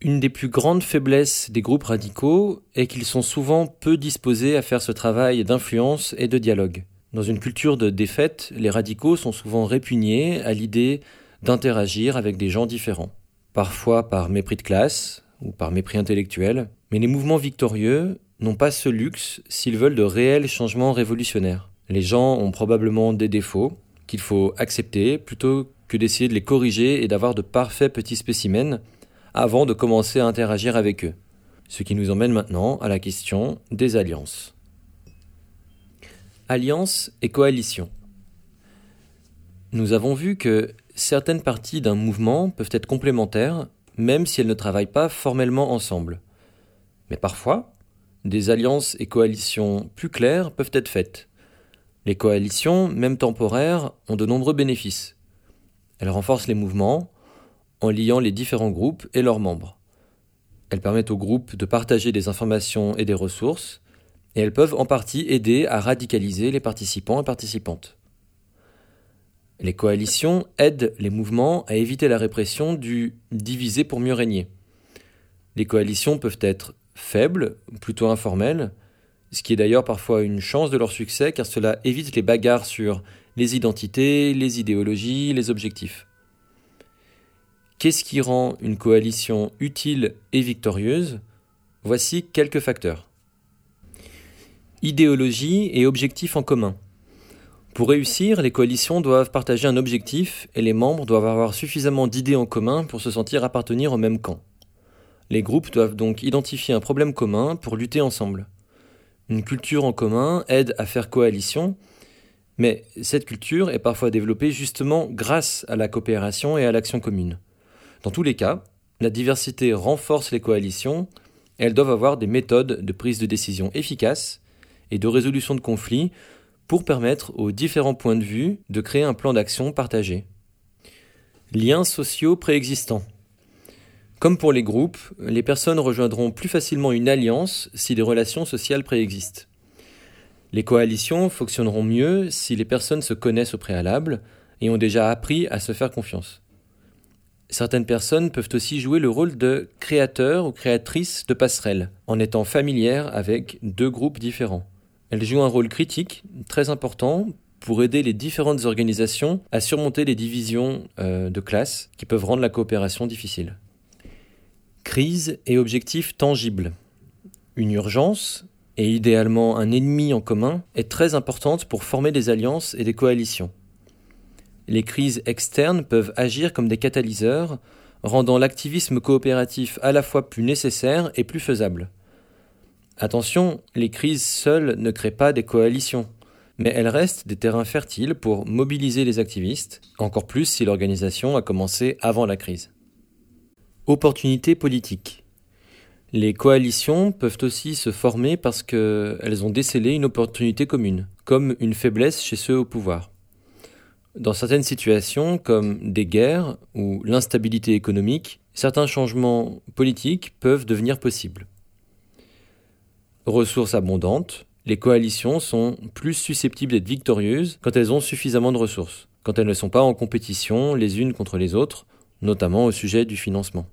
Une des plus grandes faiblesses des groupes radicaux est qu'ils sont souvent peu disposés à faire ce travail d'influence et de dialogue. Dans une culture de défaite, les radicaux sont souvent répugnés à l'idée d'interagir avec des gens différents, parfois par mépris de classe ou par mépris intellectuel, mais les mouvements victorieux n'ont pas ce luxe s'ils veulent de réels changements révolutionnaires. Les gens ont probablement des défauts qu'il faut accepter plutôt que d'essayer de les corriger et d'avoir de parfaits petits spécimens avant de commencer à interagir avec eux. Ce qui nous emmène maintenant à la question des alliances. Alliance et coalition. Nous avons vu que certaines parties d'un mouvement peuvent être complémentaires même si elles ne travaillent pas formellement ensemble. Mais parfois, des alliances et coalitions plus claires peuvent être faites. Les coalitions, même temporaires, ont de nombreux bénéfices. Elles renforcent les mouvements en liant les différents groupes et leurs membres. elles permettent au groupe de partager des informations et des ressources, et elles peuvent en partie aider à radicaliser les participants et participantes. Les coalitions aident les mouvements à éviter la répression du diviser pour mieux régner. Les coalitions peuvent être faibles, plutôt informelles, ce qui est d'ailleurs parfois une chance de leur succès car cela évite les bagarres sur les identités, les idéologies, les objectifs. Qu'est-ce qui rend une coalition utile et victorieuse? Voici quelques facteurs. Idéologie et objectifs en commun. Pour réussir, les coalitions doivent partager un objectif et les membres doivent avoir suffisamment d'idées en commun pour se sentir appartenir au même camp. Les groupes doivent donc identifier un problème commun pour lutter ensemble. Une culture en commun aide à faire coalition, mais cette culture est parfois développée justement grâce à la coopération et à l'action commune. Dans tous les cas, la diversité renforce les coalitions elles doivent avoir des méthodes de prise de décision efficaces et de résolution de conflits pour permettre aux différents points de vue de créer un plan d'action partagé. Liens sociaux préexistants. Comme pour les groupes, les personnes rejoindront plus facilement une alliance si des relations sociales préexistent. Les coalitions fonctionneront mieux si les personnes se connaissent au préalable et ont déjà appris à se faire confiance. Certaines personnes peuvent aussi jouer le rôle de créateur ou créatrice de passerelles, en étant familières avec deux groupes différents. Elles jouent un rôle critique, très important, pour aider les différentes organisations à surmonter les divisions euh, de classe qui peuvent rendre la coopération difficile. Crise et objectifs tangibles. Une urgence, et idéalement un ennemi en commun, est très importante pour former des alliances et des coalitions les crises externes peuvent agir comme des catalyseurs, rendant l'activisme coopératif à la fois plus nécessaire et plus faisable. Attention, les crises seules ne créent pas des coalitions, mais elles restent des terrains fertiles pour mobiliser les activistes, encore plus si l'organisation a commencé avant la crise. Opportunités politiques. Les coalitions peuvent aussi se former parce qu'elles ont décelé une opportunité commune, comme une faiblesse chez ceux au pouvoir. Dans certaines situations, comme des guerres ou l'instabilité économique, certains changements politiques peuvent devenir possibles. Ressources abondantes, les coalitions sont plus susceptibles d'être victorieuses quand elles ont suffisamment de ressources, quand elles ne sont pas en compétition les unes contre les autres, notamment au sujet du financement.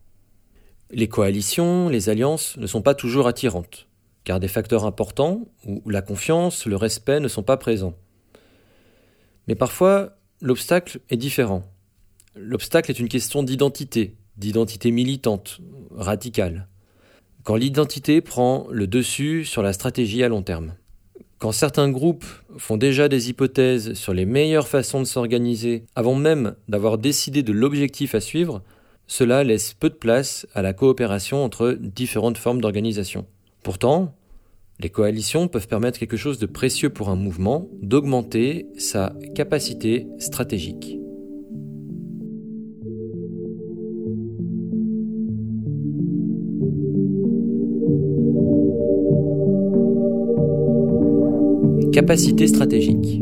Les coalitions, les alliances ne sont pas toujours attirantes, car des facteurs importants, où la confiance, le respect ne sont pas présents. Mais parfois, l'obstacle est différent. L'obstacle est une question d'identité, d'identité militante, radicale. Quand l'identité prend le dessus sur la stratégie à long terme. Quand certains groupes font déjà des hypothèses sur les meilleures façons de s'organiser avant même d'avoir décidé de l'objectif à suivre, cela laisse peu de place à la coopération entre différentes formes d'organisation. Pourtant, les coalitions peuvent permettre quelque chose de précieux pour un mouvement, d'augmenter sa capacité stratégique. Capacité stratégique.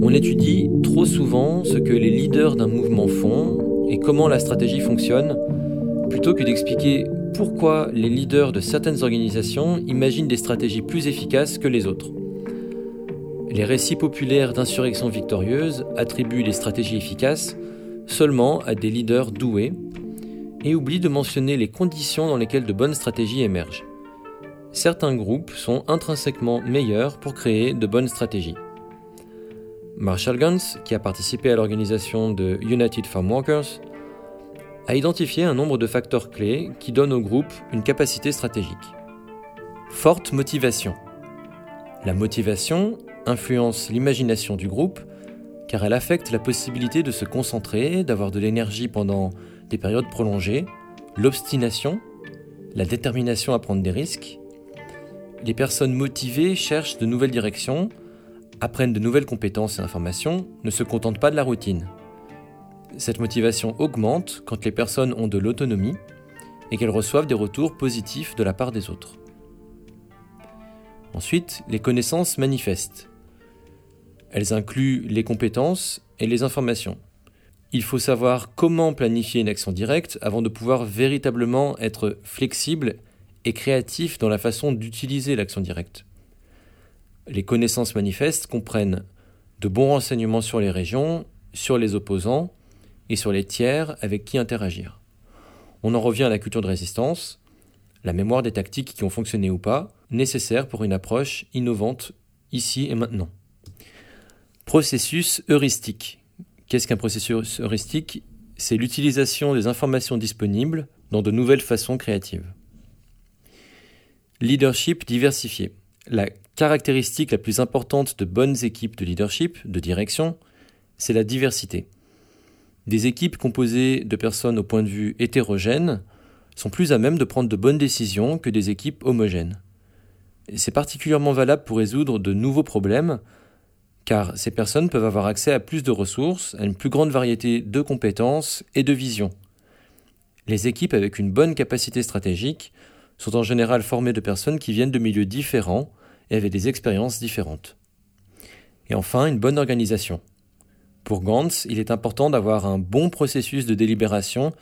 On étudie trop souvent ce que les leaders d'un mouvement font et comment la stratégie fonctionne, plutôt que d'expliquer pourquoi les leaders de certaines organisations imaginent des stratégies plus efficaces que les autres. Les récits populaires d'insurrections victorieuses attribuent les stratégies efficaces seulement à des leaders doués et oublient de mentionner les conditions dans lesquelles de bonnes stratégies émergent. Certains groupes sont intrinsèquement meilleurs pour créer de bonnes stratégies. Marshall Guns, qui a participé à l'organisation de United Farm Workers, a identifié un nombre de facteurs clés qui donnent au groupe une capacité stratégique. Forte motivation. La motivation influence l'imagination du groupe car elle affecte la possibilité de se concentrer, d'avoir de l'énergie pendant des périodes prolongées, l'obstination, la détermination à prendre des risques. Les personnes motivées cherchent de nouvelles directions, apprennent de nouvelles compétences et informations, ne se contentent pas de la routine. Cette motivation augmente quand les personnes ont de l'autonomie et qu'elles reçoivent des retours positifs de la part des autres. Ensuite, les connaissances manifestes. Elles incluent les compétences et les informations. il faut savoir comment planifier une action directe avant de pouvoir véritablement être flexible et créatif dans la façon d'utiliser l'action directe. Les connaissances manifestes comprennent de bons renseignements sur les régions, sur les opposants et sur les tiers avec qui interagir. On en revient à la culture de résistance, la mémoire des tactiques qui ont fonctionné ou pas, nécessaire pour une approche innovante ici et maintenant. Processus heuristique. Qu'est-ce qu'un processus heuristique? C'est l'utilisation des informations disponibles dans de nouvelles façons créatives. Leadership diversifié. La caractéristique la plus importante de bonnes équipes de leadership, de direction, c'est la diversité. Des équipes composées de personnes au point de vue hétérogène sont plus à même de prendre de bonnes décisions que des équipes homogènes. C'est particulièrement valable pour résoudre de nouveaux problèmes, car ces personnes peuvent avoir accès à plus de ressources, à une plus grande variété de compétences et de visions. Les équipes avec une bonne capacité stratégique sont en général formées de personnes qui viennent de milieux différents et avaient des expériences différentes. Et enfin, une bonne organisation. Pour Gantz, il est important d'avoir un bon processus de délibération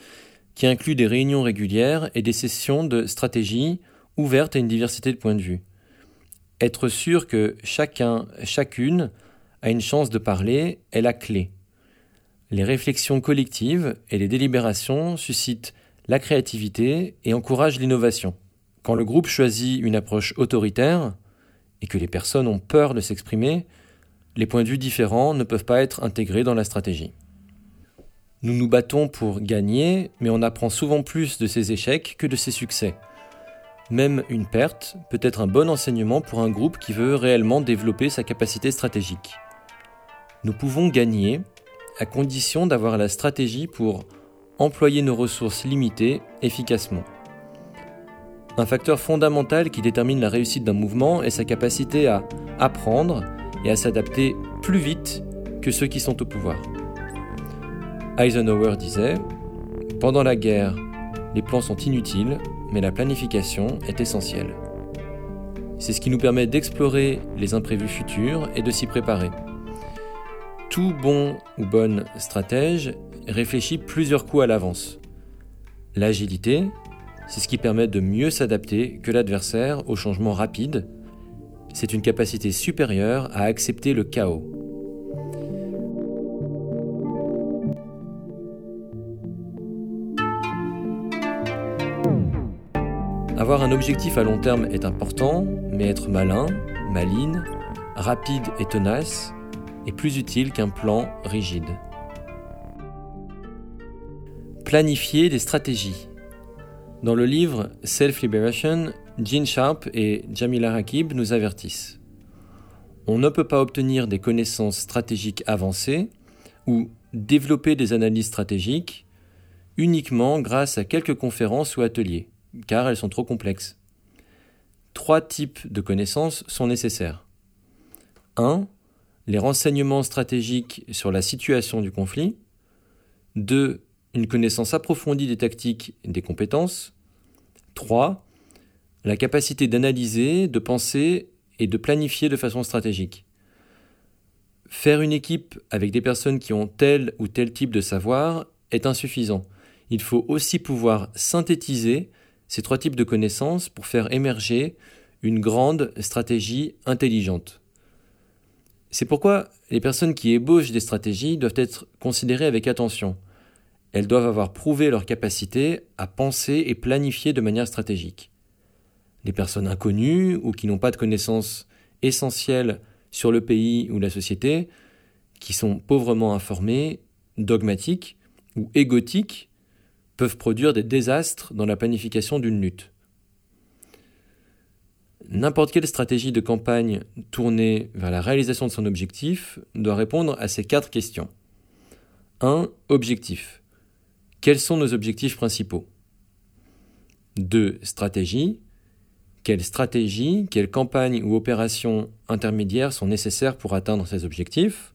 qui inclut des réunions régulières et des sessions de stratégie ouvertes à une diversité de points de vue. Être sûr que chacun, chacune a une chance de parler est la clé. Les réflexions collectives et les délibérations suscitent la créativité et encouragent l'innovation. Quand le groupe choisit une approche autoritaire et que les personnes ont peur de s'exprimer, les points de vue différents ne peuvent pas être intégrés dans la stratégie. Nous nous battons pour gagner, mais on apprend souvent plus de ses échecs que de ses succès. Même une perte peut être un bon enseignement pour un groupe qui veut réellement développer sa capacité stratégique. Nous pouvons gagner à condition d'avoir la stratégie pour employer nos ressources limitées efficacement. Un facteur fondamental qui détermine la réussite d'un mouvement est sa capacité à apprendre et à s'adapter plus vite que ceux qui sont au pouvoir. Eisenhower disait Pendant la guerre, les plans sont inutiles, mais la planification est essentielle. C'est ce qui nous permet d'explorer les imprévus futurs et de s'y préparer. Tout bon ou bonne stratège réfléchit plusieurs coups à l'avance. L'agilité, c'est ce qui permet de mieux s'adapter que l'adversaire aux changements rapides c'est une capacité supérieure à accepter le chaos. Avoir un objectif à long terme est important, mais être malin, maline, rapide et tenace est plus utile qu'un plan rigide. Planifier des stratégies. Dans le livre Self-Liberation, Jean Sharp et Jamila Rakib nous avertissent. On ne peut pas obtenir des connaissances stratégiques avancées ou développer des analyses stratégiques uniquement grâce à quelques conférences ou ateliers, car elles sont trop complexes. Trois types de connaissances sont nécessaires. 1. Les renseignements stratégiques sur la situation du conflit. 2. Une connaissance approfondie des tactiques et des compétences. 3 la capacité d'analyser, de penser et de planifier de façon stratégique. Faire une équipe avec des personnes qui ont tel ou tel type de savoir est insuffisant. Il faut aussi pouvoir synthétiser ces trois types de connaissances pour faire émerger une grande stratégie intelligente. C'est pourquoi les personnes qui ébauchent des stratégies doivent être considérées avec attention. Elles doivent avoir prouvé leur capacité à penser et planifier de manière stratégique des personnes inconnues ou qui n'ont pas de connaissances essentielles sur le pays ou la société, qui sont pauvrement informées, dogmatiques ou égotiques, peuvent produire des désastres dans la planification d'une lutte. N'importe quelle stratégie de campagne tournée vers la réalisation de son objectif doit répondre à ces quatre questions. 1. Objectif. Quels sont nos objectifs principaux? 2. Stratégie. Quelles stratégies, quelles campagnes ou opérations intermédiaires sont nécessaires pour atteindre ces objectifs?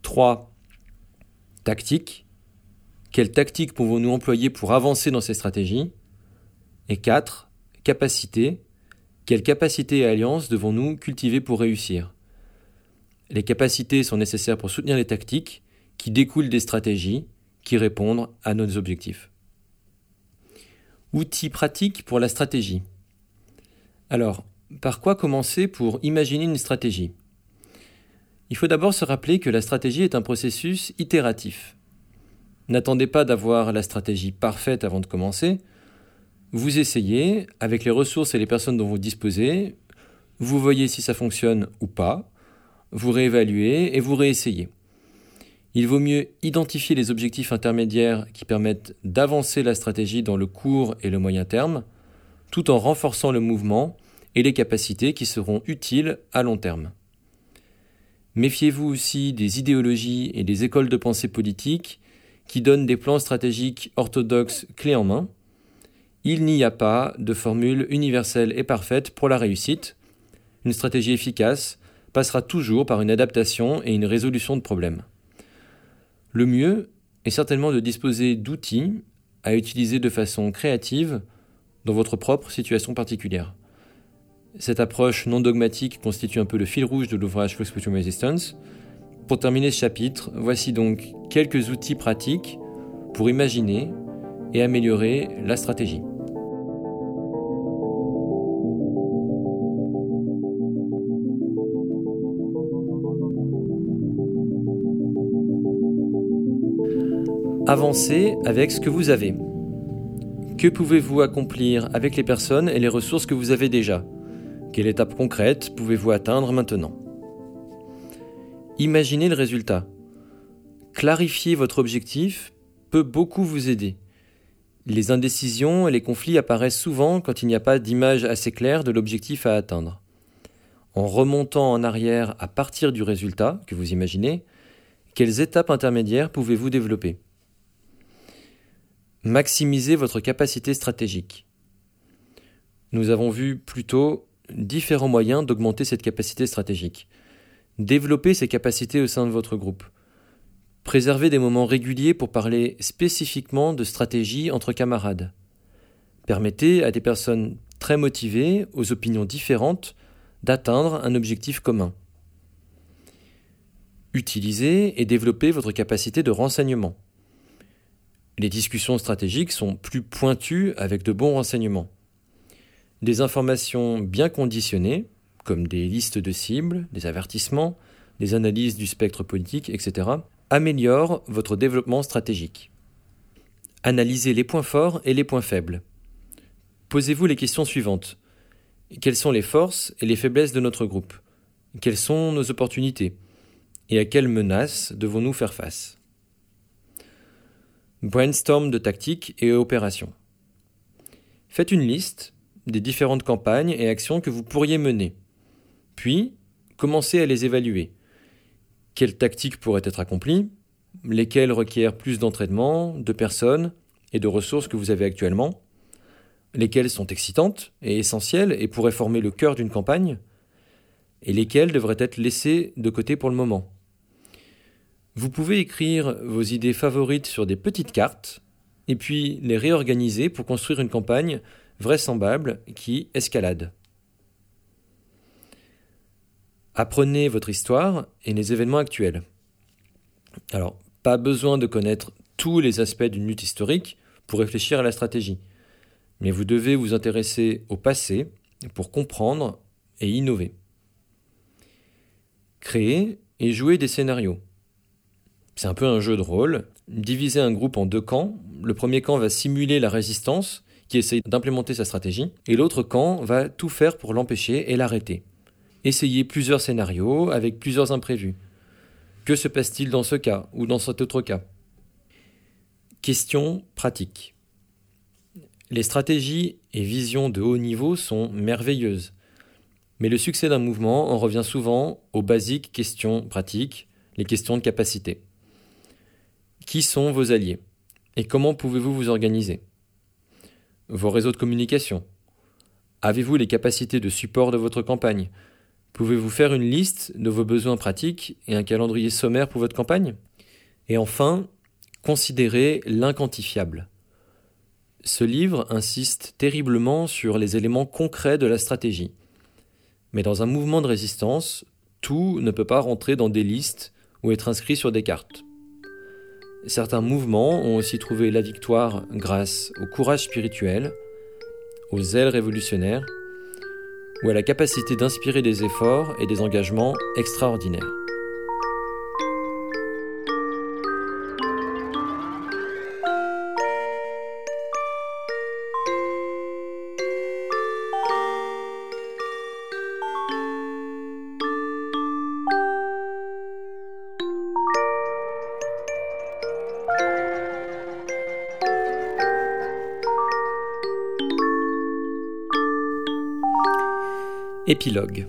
3. Tactique. Quelles tactiques pouvons-nous employer pour avancer dans ces stratégies? Et 4. Capacité. Quelles capacités et alliances devons-nous cultiver pour réussir? Les capacités sont nécessaires pour soutenir les tactiques qui découlent des stratégies qui répondent à nos objectifs. Outils pratiques pour la stratégie. Alors, par quoi commencer pour imaginer une stratégie? Il faut d'abord se rappeler que la stratégie est un processus itératif. N'attendez pas d'avoir la stratégie parfaite avant de commencer. Vous essayez, avec les ressources et les personnes dont vous disposez, vous voyez si ça fonctionne ou pas, vous réévaluez et vous réessayez. Il vaut mieux identifier les objectifs intermédiaires qui permettent d'avancer la stratégie dans le court et le moyen terme, tout en renforçant le mouvement et les capacités qui seront utiles à long terme. Méfiez-vous aussi des idéologies et des écoles de pensée politique qui donnent des plans stratégiques orthodoxes clés en main. Il n'y a pas de formule universelle et parfaite pour la réussite. Une stratégie efficace passera toujours par une adaptation et une résolution de problèmes. Le mieux est certainement de disposer d'outils à utiliser de façon créative dans votre propre situation particulière. Cette approche non dogmatique constitue un peu le fil rouge de l'ouvrage Flux Resistance. Pour terminer ce chapitre, voici donc quelques outils pratiques pour imaginer et améliorer la stratégie. Avancez avec ce que vous avez. Que pouvez-vous accomplir avec les personnes et les ressources que vous avez déjà? Quelle étape concrète pouvez-vous atteindre maintenant? Imaginez le résultat. Clarifier votre objectif peut beaucoup vous aider. Les indécisions et les conflits apparaissent souvent quand il n'y a pas d'image assez claire de l'objectif à atteindre. En remontant en arrière à partir du résultat que vous imaginez, quelles étapes intermédiaires pouvez-vous développer? Maximisez votre capacité stratégique. Nous avons vu plutôt différents moyens d'augmenter cette capacité stratégique. Développez ces capacités au sein de votre groupe. Préservez des moments réguliers pour parler spécifiquement de stratégie entre camarades. Permettez à des personnes très motivées, aux opinions différentes, d'atteindre un objectif commun. Utilisez et développez votre capacité de renseignement. Les discussions stratégiques sont plus pointues avec de bons renseignements. Des informations bien conditionnées, comme des listes de cibles, des avertissements, des analyses du spectre politique, etc., améliorent votre développement stratégique. Analysez les points forts et les points faibles. Posez-vous les questions suivantes. Quelles sont les forces et les faiblesses de notre groupe? Quelles sont nos opportunités? Et à quelles menaces devons-nous faire face? Brainstorm de tactiques et opérations. Faites une liste des différentes campagnes et actions que vous pourriez mener. Puis, commencez à les évaluer. Quelles tactiques pourraient être accomplies? Lesquelles requièrent plus d'entraînement, de personnes et de ressources que vous avez actuellement? Lesquelles sont excitantes et essentielles et pourraient former le cœur d'une campagne? Et lesquelles devraient être laissées de côté pour le moment? Vous pouvez écrire vos idées favorites sur des petites cartes et puis les réorganiser pour construire une campagne vraisemblable qui escalade. Apprenez votre histoire et les événements actuels. Alors, pas besoin de connaître tous les aspects d'une lutte historique pour réfléchir à la stratégie, mais vous devez vous intéresser au passé pour comprendre et innover. Créer et jouer des scénarios. C'est un peu un jeu de rôle. Diviser un groupe en deux camps. Le premier camp va simuler la résistance, qui essaye d'implémenter sa stratégie, et l'autre camp va tout faire pour l'empêcher et l'arrêter. Essayez plusieurs scénarios avec plusieurs imprévus. Que se passe-t-il dans ce cas ou dans cet autre cas? Question pratique. Les stratégies et visions de haut niveau sont merveilleuses, mais le succès d'un mouvement en revient souvent aux basiques questions pratiques, les questions de capacité. Qui sont vos alliés Et comment pouvez-vous vous organiser? Vos réseaux de communication? Avez-vous les capacités de support de votre campagne? Pouvez-vous faire une liste de vos besoins pratiques et un calendrier sommaire pour votre campagne? Et enfin, considérez l'inquantifiable. Ce livre insiste terriblement sur les éléments concrets de la stratégie. Mais dans un mouvement de résistance, tout ne peut pas rentrer dans des listes ou être inscrit sur des cartes. Certains mouvements ont aussi trouvé la victoire grâce au courage spirituel, aux ailes révolutionnaires ou à la capacité d'inspirer des efforts et des engagements extraordinaires. Épilogue.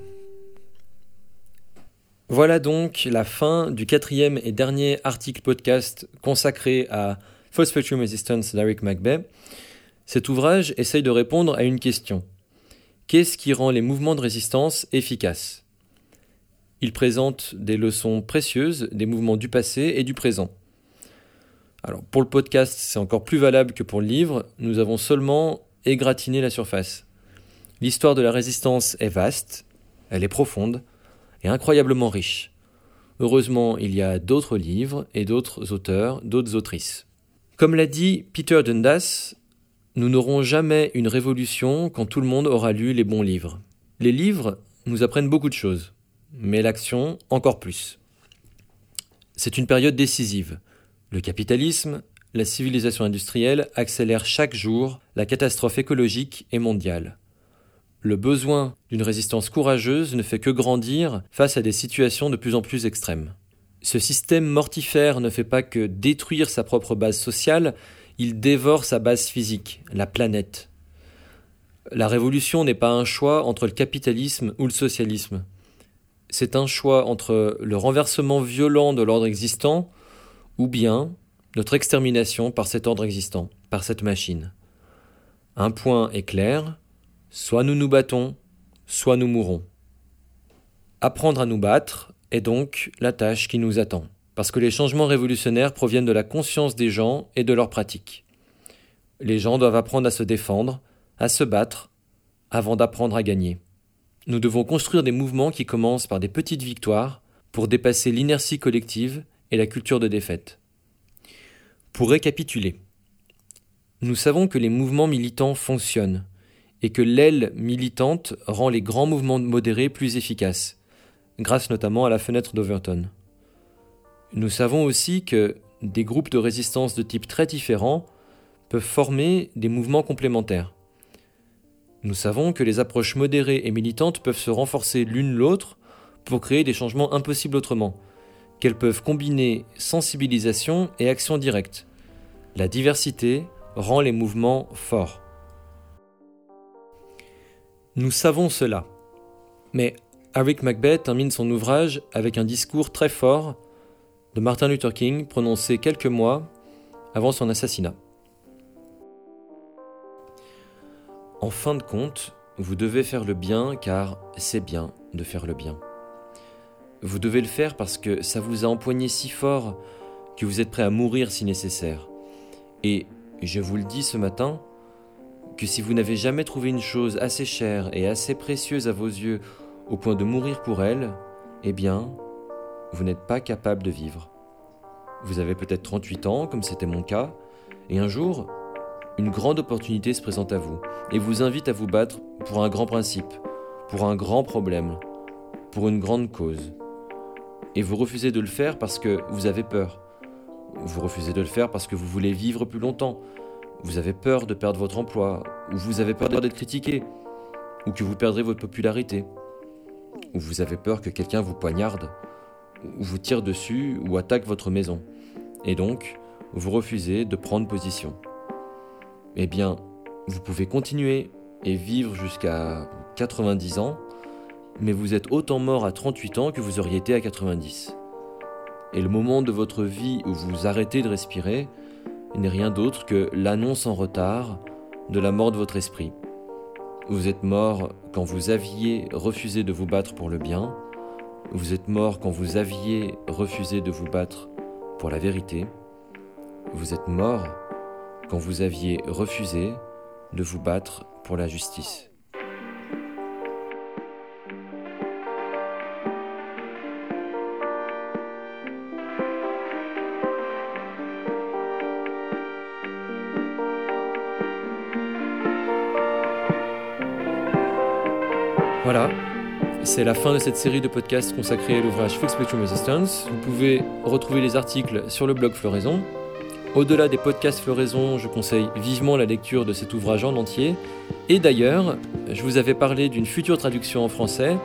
Voilà donc la fin du quatrième et dernier article podcast consacré à False Spectrum Resistance d'Eric McBay. Cet ouvrage essaye de répondre à une question. Qu'est-ce qui rend les mouvements de résistance efficaces? Il présente des leçons précieuses des mouvements du passé et du présent. Alors pour le podcast, c'est encore plus valable que pour le livre, nous avons seulement égratigné la surface. L'histoire de la résistance est vaste, elle est profonde et incroyablement riche. Heureusement, il y a d'autres livres et d'autres auteurs, d'autres autrices. Comme l'a dit Peter Dundas, nous n'aurons jamais une révolution quand tout le monde aura lu les bons livres. Les livres nous apprennent beaucoup de choses, mais l'action encore plus. C'est une période décisive. Le capitalisme, la civilisation industrielle accélèrent chaque jour la catastrophe écologique et mondiale. Le besoin d'une résistance courageuse ne fait que grandir face à des situations de plus en plus extrêmes. Ce système mortifère ne fait pas que détruire sa propre base sociale, il dévore sa base physique, la planète. La révolution n'est pas un choix entre le capitalisme ou le socialisme. C'est un choix entre le renversement violent de l'ordre existant ou bien notre extermination par cet ordre existant, par cette machine. Un point est clair, Soit nous nous battons, soit nous mourrons. Apprendre à nous battre est donc la tâche qui nous attend, parce que les changements révolutionnaires proviennent de la conscience des gens et de leurs pratiques. Les gens doivent apprendre à se défendre, à se battre, avant d'apprendre à gagner. Nous devons construire des mouvements qui commencent par des petites victoires pour dépasser l'inertie collective et la culture de défaite. Pour récapituler, nous savons que les mouvements militants fonctionnent, et que l'aile militante rend les grands mouvements modérés plus efficaces, grâce notamment à la fenêtre d'Overton. Nous savons aussi que des groupes de résistance de type très différents peuvent former des mouvements complémentaires. Nous savons que les approches modérées et militantes peuvent se renforcer l'une l'autre pour créer des changements impossibles autrement, qu'elles peuvent combiner sensibilisation et action directe. La diversité rend les mouvements forts. Nous savons cela. Mais Eric Macbeth termine son ouvrage avec un discours très fort de Martin Luther King prononcé quelques mois avant son assassinat. En fin de compte, vous devez faire le bien car c'est bien de faire le bien. Vous devez le faire parce que ça vous a empoigné si fort que vous êtes prêt à mourir si nécessaire. Et je vous le dis ce matin, que si vous n'avez jamais trouvé une chose assez chère et assez précieuse à vos yeux au point de mourir pour elle, eh bien, vous n'êtes pas capable de vivre. Vous avez peut-être 38 ans, comme c'était mon cas, et un jour, une grande opportunité se présente à vous et vous invite à vous battre pour un grand principe, pour un grand problème, pour une grande cause. Et vous refusez de le faire parce que vous avez peur. Vous refusez de le faire parce que vous voulez vivre plus longtemps, vous avez peur de perdre votre emploi, ou vous avez peur d'être critiqué, ou que vous perdrez votre popularité, ou vous avez peur que quelqu'un vous poignarde, ou vous tire dessus, ou attaque votre maison, et donc vous refusez de prendre position. Eh bien, vous pouvez continuer et vivre jusqu'à 90 ans, mais vous êtes autant mort à 38 ans que vous auriez été à 90. Et le moment de votre vie où vous arrêtez de respirer, n'est rien d'autre que l'annonce en retard de la mort de votre esprit. Vous êtes mort quand vous aviez refusé de vous battre pour le bien, vous êtes mort quand vous aviez refusé de vous battre pour la vérité, vous êtes mort quand vous aviez refusé de vous battre pour la justice. Voilà, c'est la fin de cette série de podcasts consacrée à l'ouvrage Full Spectrum Resistance. Vous pouvez retrouver les articles sur le blog Floraison. Au-delà des podcasts Floraison, je conseille vivement la lecture de cet ouvrage en entier. Et d'ailleurs, je vous avais parlé d'une future traduction en français.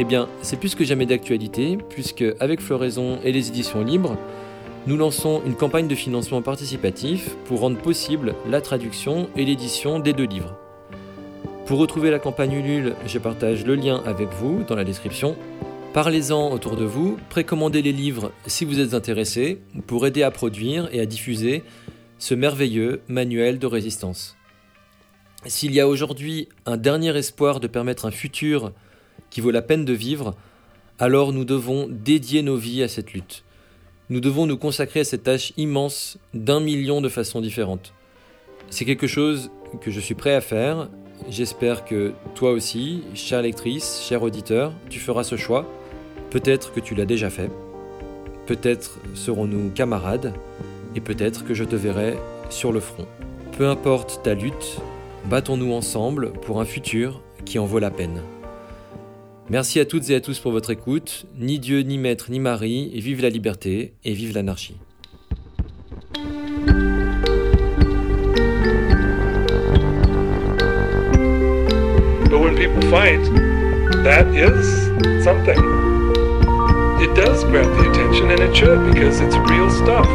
Eh bien, c'est plus que jamais d'actualité, puisque avec Floraison et les éditions libres, nous lançons une campagne de financement participatif pour rendre possible la traduction et l'édition des deux livres. Pour retrouver la campagne Ulule, je partage le lien avec vous dans la description. Parlez-en autour de vous, précommandez les livres si vous êtes intéressé pour aider à produire et à diffuser ce merveilleux manuel de résistance. S'il y a aujourd'hui un dernier espoir de permettre un futur qui vaut la peine de vivre, alors nous devons dédier nos vies à cette lutte. Nous devons nous consacrer à cette tâche immense d'un million de façons différentes. C'est quelque chose que je suis prêt à faire J'espère que toi aussi, chère lectrice, cher auditeur, tu feras ce choix. Peut-être que tu l'as déjà fait. Peut-être serons-nous camarades. Et peut-être que je te verrai sur le front. Peu importe ta lutte, battons-nous ensemble pour un futur qui en vaut la peine. Merci à toutes et à tous pour votre écoute. Ni Dieu, ni Maître, ni Marie, vive la liberté, et vive l'anarchie. People fight, that is something. It does grab the attention, and it should, because it's real stuff.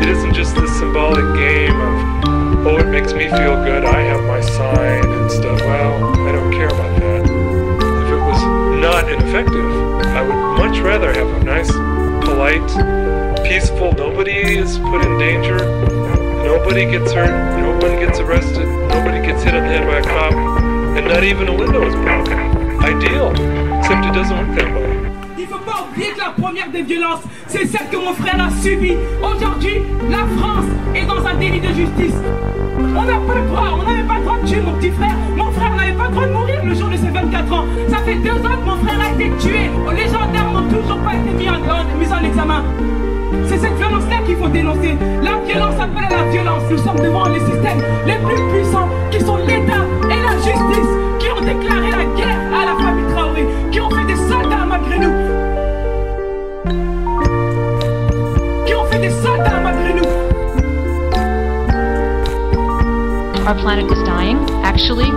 It isn't just this symbolic game of, oh, it makes me feel good, I have my sign and stuff. Well, I don't care about that. If it was not ineffective, I would much rather have a nice, polite, peaceful, nobody is put in danger, nobody gets hurt, no one gets arrested, nobody gets hit on the head by a cop. And not even a window is broken. Ideal. Except it doesn't work. Il faut pas oublier que la première des violences, c'est celle que mon frère a subie. Aujourd'hui, la France est dans un délit de justice. On n'a pas le droit, on n'avait pas le droit de tuer mon petit frère. Mon frère n'avait pas le droit de mourir le jour de ses 24 ans. Ça fait deux ans que mon frère a été tué. Les gendarmes n'ont toujours pas été mis en, mis en examen. C'est cette violence-là qu'il faut dénoncer. La violence appelle à la violence. Nous sommes devant les systèmes les plus puissants qui sont l'État et la justice qui ont déclaré la guerre à la famille Traoré, qui ont fait des soldats malgré nous. Qui ont fait des soldats malgré nous. Our planet is dying. Actually,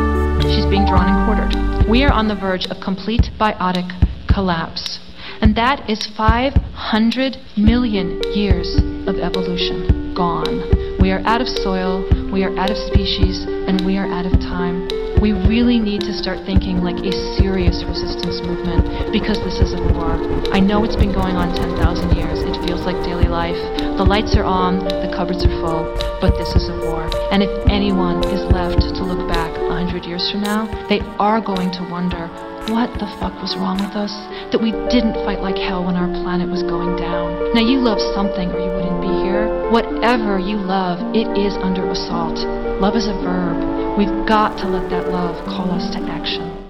she's being drawn and quartered. We are on the verge of complete biotic collapse. And that is 500 million years of evolution gone. We are out of soil, we are out of species, and we are out of time. We really need to start thinking like a serious resistance movement because this is a war. I know it's been going on 10,000 years. It feels like daily life. The lights are on, the cupboards are full, but this is a war. And if anyone is left to look back 100 years from now, they are going to wonder what the fuck was wrong with us? That we didn't fight like hell when our planet was going down. Now, you love something or you wouldn't be here. Whatever you love, it is under assault. Love is a verb. We've got to let that love call us to action.